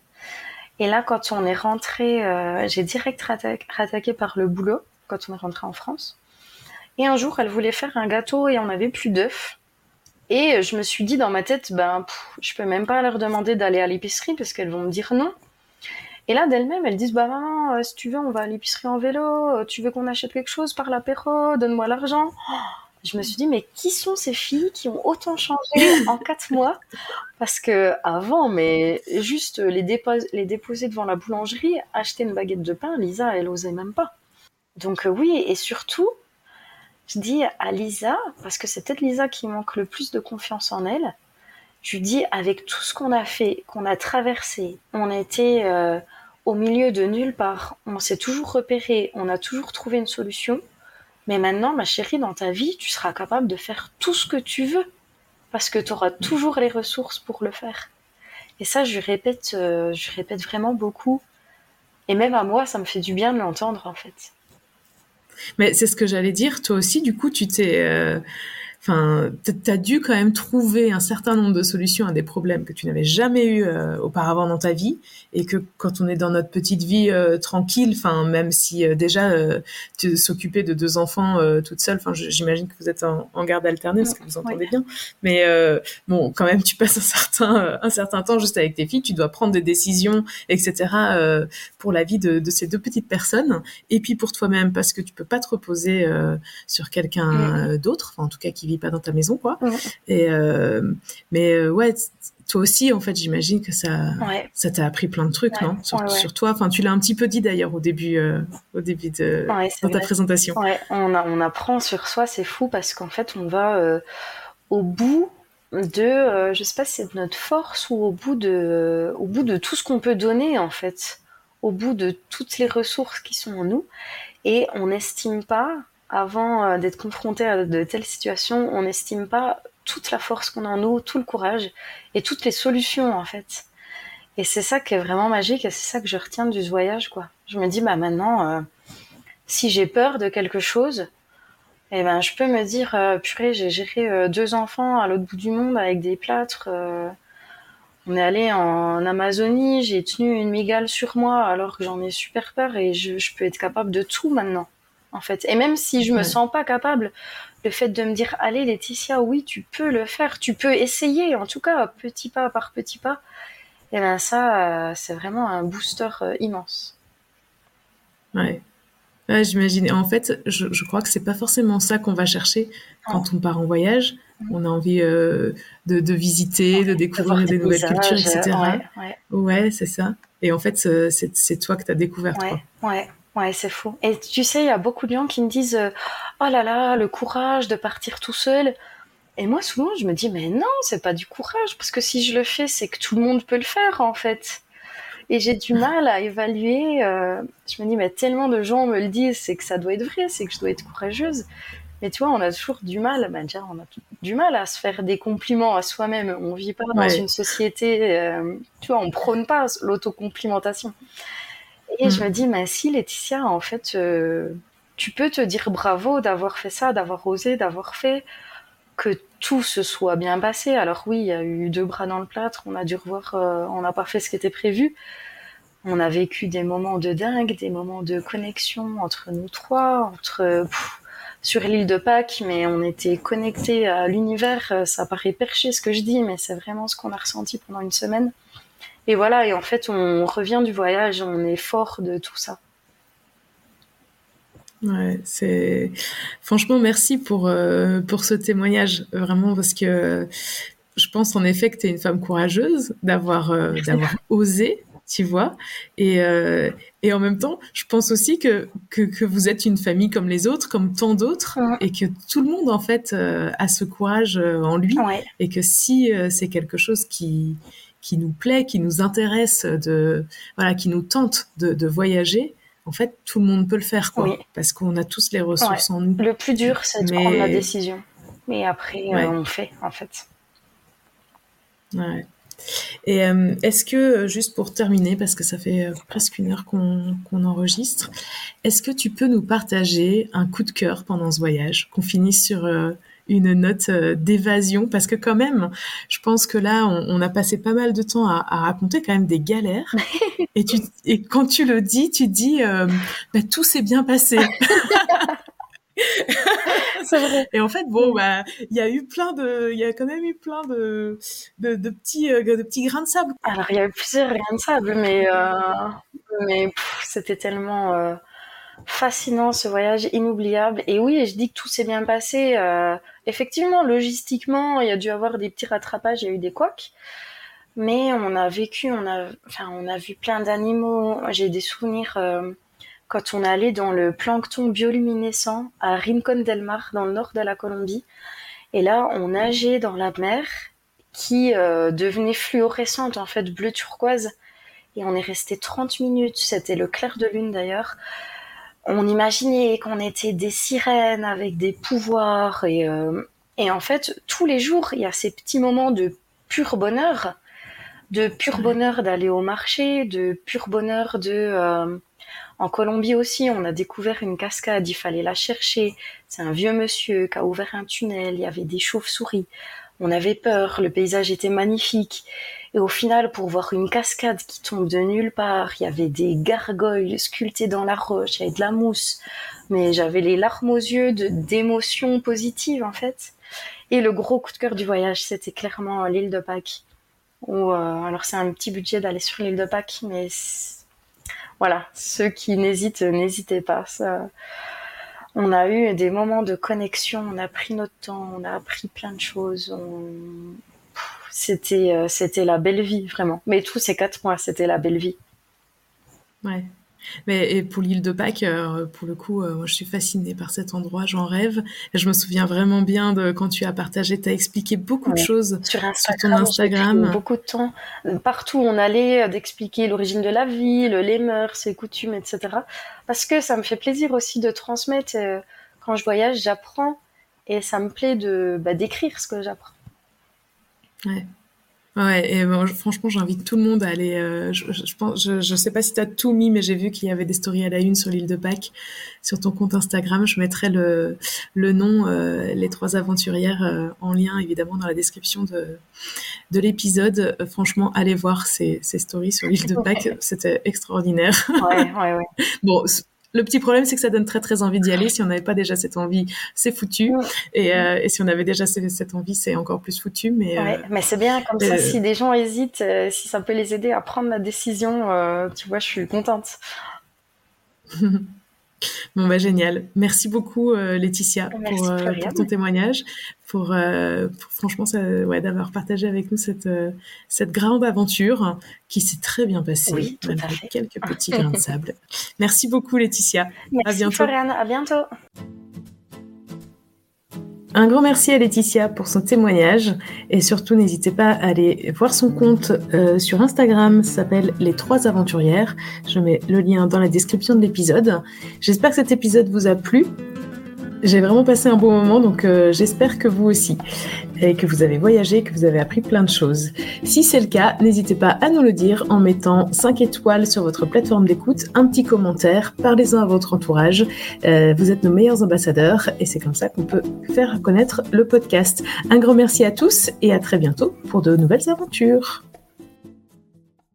S3: Et là, quand on est rentré, euh, j'ai direct rattaqué par le boulot quand on est rentré en France. Et un jour, elle voulait faire un gâteau et on n'avait plus d'œufs. Et je me suis dit dans ma tête, ben, je peux même pas leur demander d'aller à l'épicerie parce qu'elles vont me dire non. Et là, d'elles-mêmes, elles disent, bah maman, euh, si tu veux, on va à l'épicerie en vélo. Tu veux qu'on achète quelque chose par l'apéro Donne-moi l'argent je me suis dit mais qui sont ces filles qui ont autant changé en quatre mois? Parce que avant, mais juste les, les déposer devant la boulangerie, acheter une baguette de pain, Lisa, elle osait même pas. Donc euh, oui, et surtout, je dis à Lisa, parce que c'est peut-être Lisa qui manque le plus de confiance en elle, je lui dis avec tout ce qu'on a fait, qu'on a traversé, on était euh, au milieu de nulle part, on s'est toujours repéré, on a toujours trouvé une solution mais maintenant, ma chérie, dans ta vie, tu seras capable de faire tout ce que tu veux. Parce que tu auras toujours les ressources pour le faire. Et ça, je répète, euh, je répète vraiment beaucoup. Et même à moi, ça me fait du bien de l'entendre, en fait.
S2: Mais c'est ce que j'allais dire. Toi aussi, du coup, tu t'es. Euh, enfin, tu as dû quand même trouver un certain nombre de solutions à des problèmes que tu n'avais jamais eu euh, auparavant dans ta vie et que quand on est dans notre petite vie euh, tranquille, enfin même si euh, déjà tu s'occuper de deux enfants toute seule, enfin j'imagine que vous êtes en, garde alternée parce que vous entendez bien, mais bon quand même tu passes un certain un certain temps juste avec tes filles, tu dois prendre des décisions, etc. pour la vie de, de, ces deux petites personnes. Et puis pour toi-même parce que tu peux pas te reposer sur quelqu'un d'autre, en tout cas qui vis pas dans ta maison, quoi. Et mais ouais, toi aussi, en fait, j'imagine que ça, ça t'a appris plein de trucs, non? Sur, toi. Enfin, tu l'as un petit peu dit d'ailleurs au début, au début de ta présentation.
S3: on, on apprend sur soi, c'est fou parce qu'en fait, on va au bout de, euh, je sais pas si c'est de notre force ou au bout de, au bout de tout ce qu'on peut donner en fait, au bout de toutes les ressources qui sont en nous, et on n'estime pas, avant euh, d'être confronté à de telles situations, on n'estime pas toute la force qu'on a en nous, tout le courage et toutes les solutions en fait. Et c'est ça qui est vraiment magique et c'est ça que je retiens du voyage quoi. Je me dis bah maintenant, euh, si j'ai peur de quelque chose, eh ben, je peux me dire, euh, purée, j'ai géré deux enfants à l'autre bout du monde avec des plâtres. On est allé en Amazonie, j'ai tenu une migale sur moi alors que j'en ai super peur et je, peux être capable de tout maintenant, en fait. Et même si je me sens pas capable, le fait de me dire, allez Laetitia, oui, tu peux le faire, tu peux essayer, en tout cas, petit pas par petit pas. Et eh ben ça, c'est vraiment un booster immense.
S2: Ouais. Ouais, j'imagine. En fait, je, je, crois que c'est pas forcément ça qu'on va chercher quand on part en voyage. Mm. On a envie euh, de, de, visiter, de découvrir des, nouvelles cultures, etc. Ouais, ouais. c'est ça. Et en fait, c'est toi que tu as découvert.
S3: Ouais, ouais. Ouais, c'est fou. Et tu sais, il y a beaucoup de gens qui me disent euh, Oh là là, le courage de partir tout seul. Et moi, souvent, je me dis Mais non, c'est pas du courage, parce que si je le fais, c'est que tout le monde peut le faire, en fait. Et j'ai du mal à évaluer. Euh, je me dis, mais tellement de gens me le disent, c'est que ça doit être vrai, c'est que je dois être courageuse. Mais tu vois, on a toujours du mal, bah, déjà, on a du mal à se faire des compliments à soi-même. On vit pas dans une société, euh, tu vois, on prône pas l'autocomplimentation. Et je mm. me dis, mais si Laetitia, en fait, euh, tu peux te dire bravo d'avoir fait ça, d'avoir osé, d'avoir fait que tout se soit bien passé. Alors oui, il y a eu deux bras dans le plâtre, on a dû revoir, euh, on n'a pas fait ce qui était prévu. On a vécu des moments de dingue, des moments de connexion entre nous trois, entre sur l'île de Pâques, mais on était connectés à l'univers. Ça paraît perché ce que je dis, mais c'est vraiment ce qu'on a ressenti pendant une semaine. Et voilà, et en fait, on revient du voyage, on est fort de tout ça.
S2: Ouais, c'est franchement merci pour euh, pour ce témoignage vraiment parce que je pense en effet que tu es une femme courageuse d'avoir euh, d'avoir osé, tu vois. Et euh, et en même temps, je pense aussi que, que que vous êtes une famille comme les autres, comme tant d'autres et que tout le monde en fait a ce courage en lui et que si c'est quelque chose qui qui nous plaît, qui nous intéresse de voilà, qui nous tente de, de voyager, en fait, tout le monde peut le faire, quoi, parce qu'on a tous les ressources en nous.
S3: Le plus dur, c'est de prendre la décision. Mais après, euh, on fait, en fait.
S2: Ouais. Et euh, est-ce que, euh, juste pour terminer, parce que ça fait presque une heure qu'on enregistre, est-ce que tu peux nous partager un coup de cœur pendant ce voyage, qu'on finisse sur une note euh, d'évasion parce que quand même, je pense que là, on, a passé pas mal de temps à, raconter quand même des galères. et, tu, et quand tu le dis, tu dis, euh, bah, tout s'est bien passé. c'est vrai. Et en fait, bon, bah, il y a eu plein de, il y a quand même eu plein de, de, petits, euh, de petits grains de sable.
S3: Alors, il y a eu plusieurs grains de sable, mais, mais c'était tellement fascinant ce voyage inoubliable. Et oui, je dis que tout s'est bien passé. Euh, effectivement, logistiquement, il y a dû avoir des petits rattrapages, il y a eu des couacs. Mais on a vécu, on a, enfin, on a vu plein d'animaux. J'ai des souvenirs euh, quand on allait dans le plancton bioluminescent à Rincon del Mar, dans le nord de la Colombie. Et là, on nageait dans la mer qui euh, devenait fluorescente, en fait, bleu turquoise. Et on est resté 30 minutes, c'était le clair de lune d'ailleurs, on imaginait qu'on était des sirènes avec des pouvoirs et, euh, et en fait tous les jours il y a ces petits moments de pur bonheur de pur bonheur d'aller au marché de pur bonheur de euh, en Colombie aussi on a découvert une cascade il fallait la chercher. C'est un vieux monsieur qui a ouvert un tunnel il y avait des chauves-souris. On avait peur le paysage était magnifique et au final, pour voir une cascade qui tombe de nulle part, il y avait des gargoyles sculptées dans la roche, il y avait de la mousse. Mais j'avais les larmes aux yeux d'émotions positives, en fait. Et le gros coup de cœur du voyage, c'était clairement l'île de Pâques. Euh, alors c'est un petit budget d'aller sur l'île de Pâques, mais voilà, ceux qui n'hésitent, n'hésitez pas. On a eu des moments de connexion, on a pris notre temps, on a appris plein de choses. C'était, euh, c'était la belle vie, vraiment. Mais tous ces quatre mois, c'était la belle vie.
S2: Ouais. Mais et pour l'île de Pâques, euh, pour le coup, euh, moi, je suis fascinée par cet endroit, j'en rêve. je me souviens vraiment bien de quand tu as partagé, tu as expliqué beaucoup de choses
S3: sur, ton Instagram. Beaucoup de temps. Partout où on allait, d'expliquer l'origine de la ville, les mœurs, ses coutumes, etc. Parce que ça me fait plaisir aussi de transmettre. quand je voyage, j'apprends et ça me plaît de bah, d'écrire ce que j'apprends.
S2: Ouais. Ouais, et franchement, j'invite tout le monde à aller. Euh, je, je, pense, je, je, sais pas si tu as tout mis, mais j'ai vu qu'il y avait des stories à la une sur l'île de Pâques, sur ton compte Instagram. Je mettrai le, le nom, euh, les trois aventurières, euh, en lien évidemment dans la description de, de l'épisode. franchement, allez voir ces, ces stories sur l'île de Pâques, c'était extraordinaire.
S3: Ouais, ouais, ouais.
S2: bon, le petit problème, c'est que ça donne très très envie d'y aller. Si on n'avait pas déjà cette envie, c'est foutu. Et, euh, et, si on avait déjà cette envie, c'est encore plus foutu. Mais,
S3: ouais, euh, mais c'est bien comme ça. Euh, si des gens hésitent, si ça peut les aider à prendre la décision, tu vois, je suis contente.
S2: Bon bah génial. Merci beaucoup Laetitia pour, pour, ton témoignage, pour, franchement ouais, d'avoir partagé avec nous cette, cette grande aventure qui s'est très bien passée
S3: oui,
S2: malgré quelques petits grains de sable. Merci beaucoup Laetitia.
S3: Merci
S2: à bientôt.
S3: À bientôt.
S2: Un grand merci à Laetitia pour son témoignage et surtout n'hésitez pas à aller voir son compte euh, sur Instagram, s'appelle Les Trois Aventurières. Je mets le lien dans la description de l'épisode. J'espère que cet épisode vous a plu. J'ai vraiment passé un bon moment, donc euh, j'espère que vous aussi, et que vous avez voyagé, que vous avez appris plein de choses. Si c'est le cas, n'hésitez pas à nous le dire en mettant 5 étoiles sur votre plateforme d'écoute, un petit commentaire, parlez-en à votre entourage. Euh, vous êtes nos meilleurs ambassadeurs, et c'est comme ça qu'on peut faire connaître le podcast. Un grand merci à tous, et à très bientôt pour de nouvelles aventures.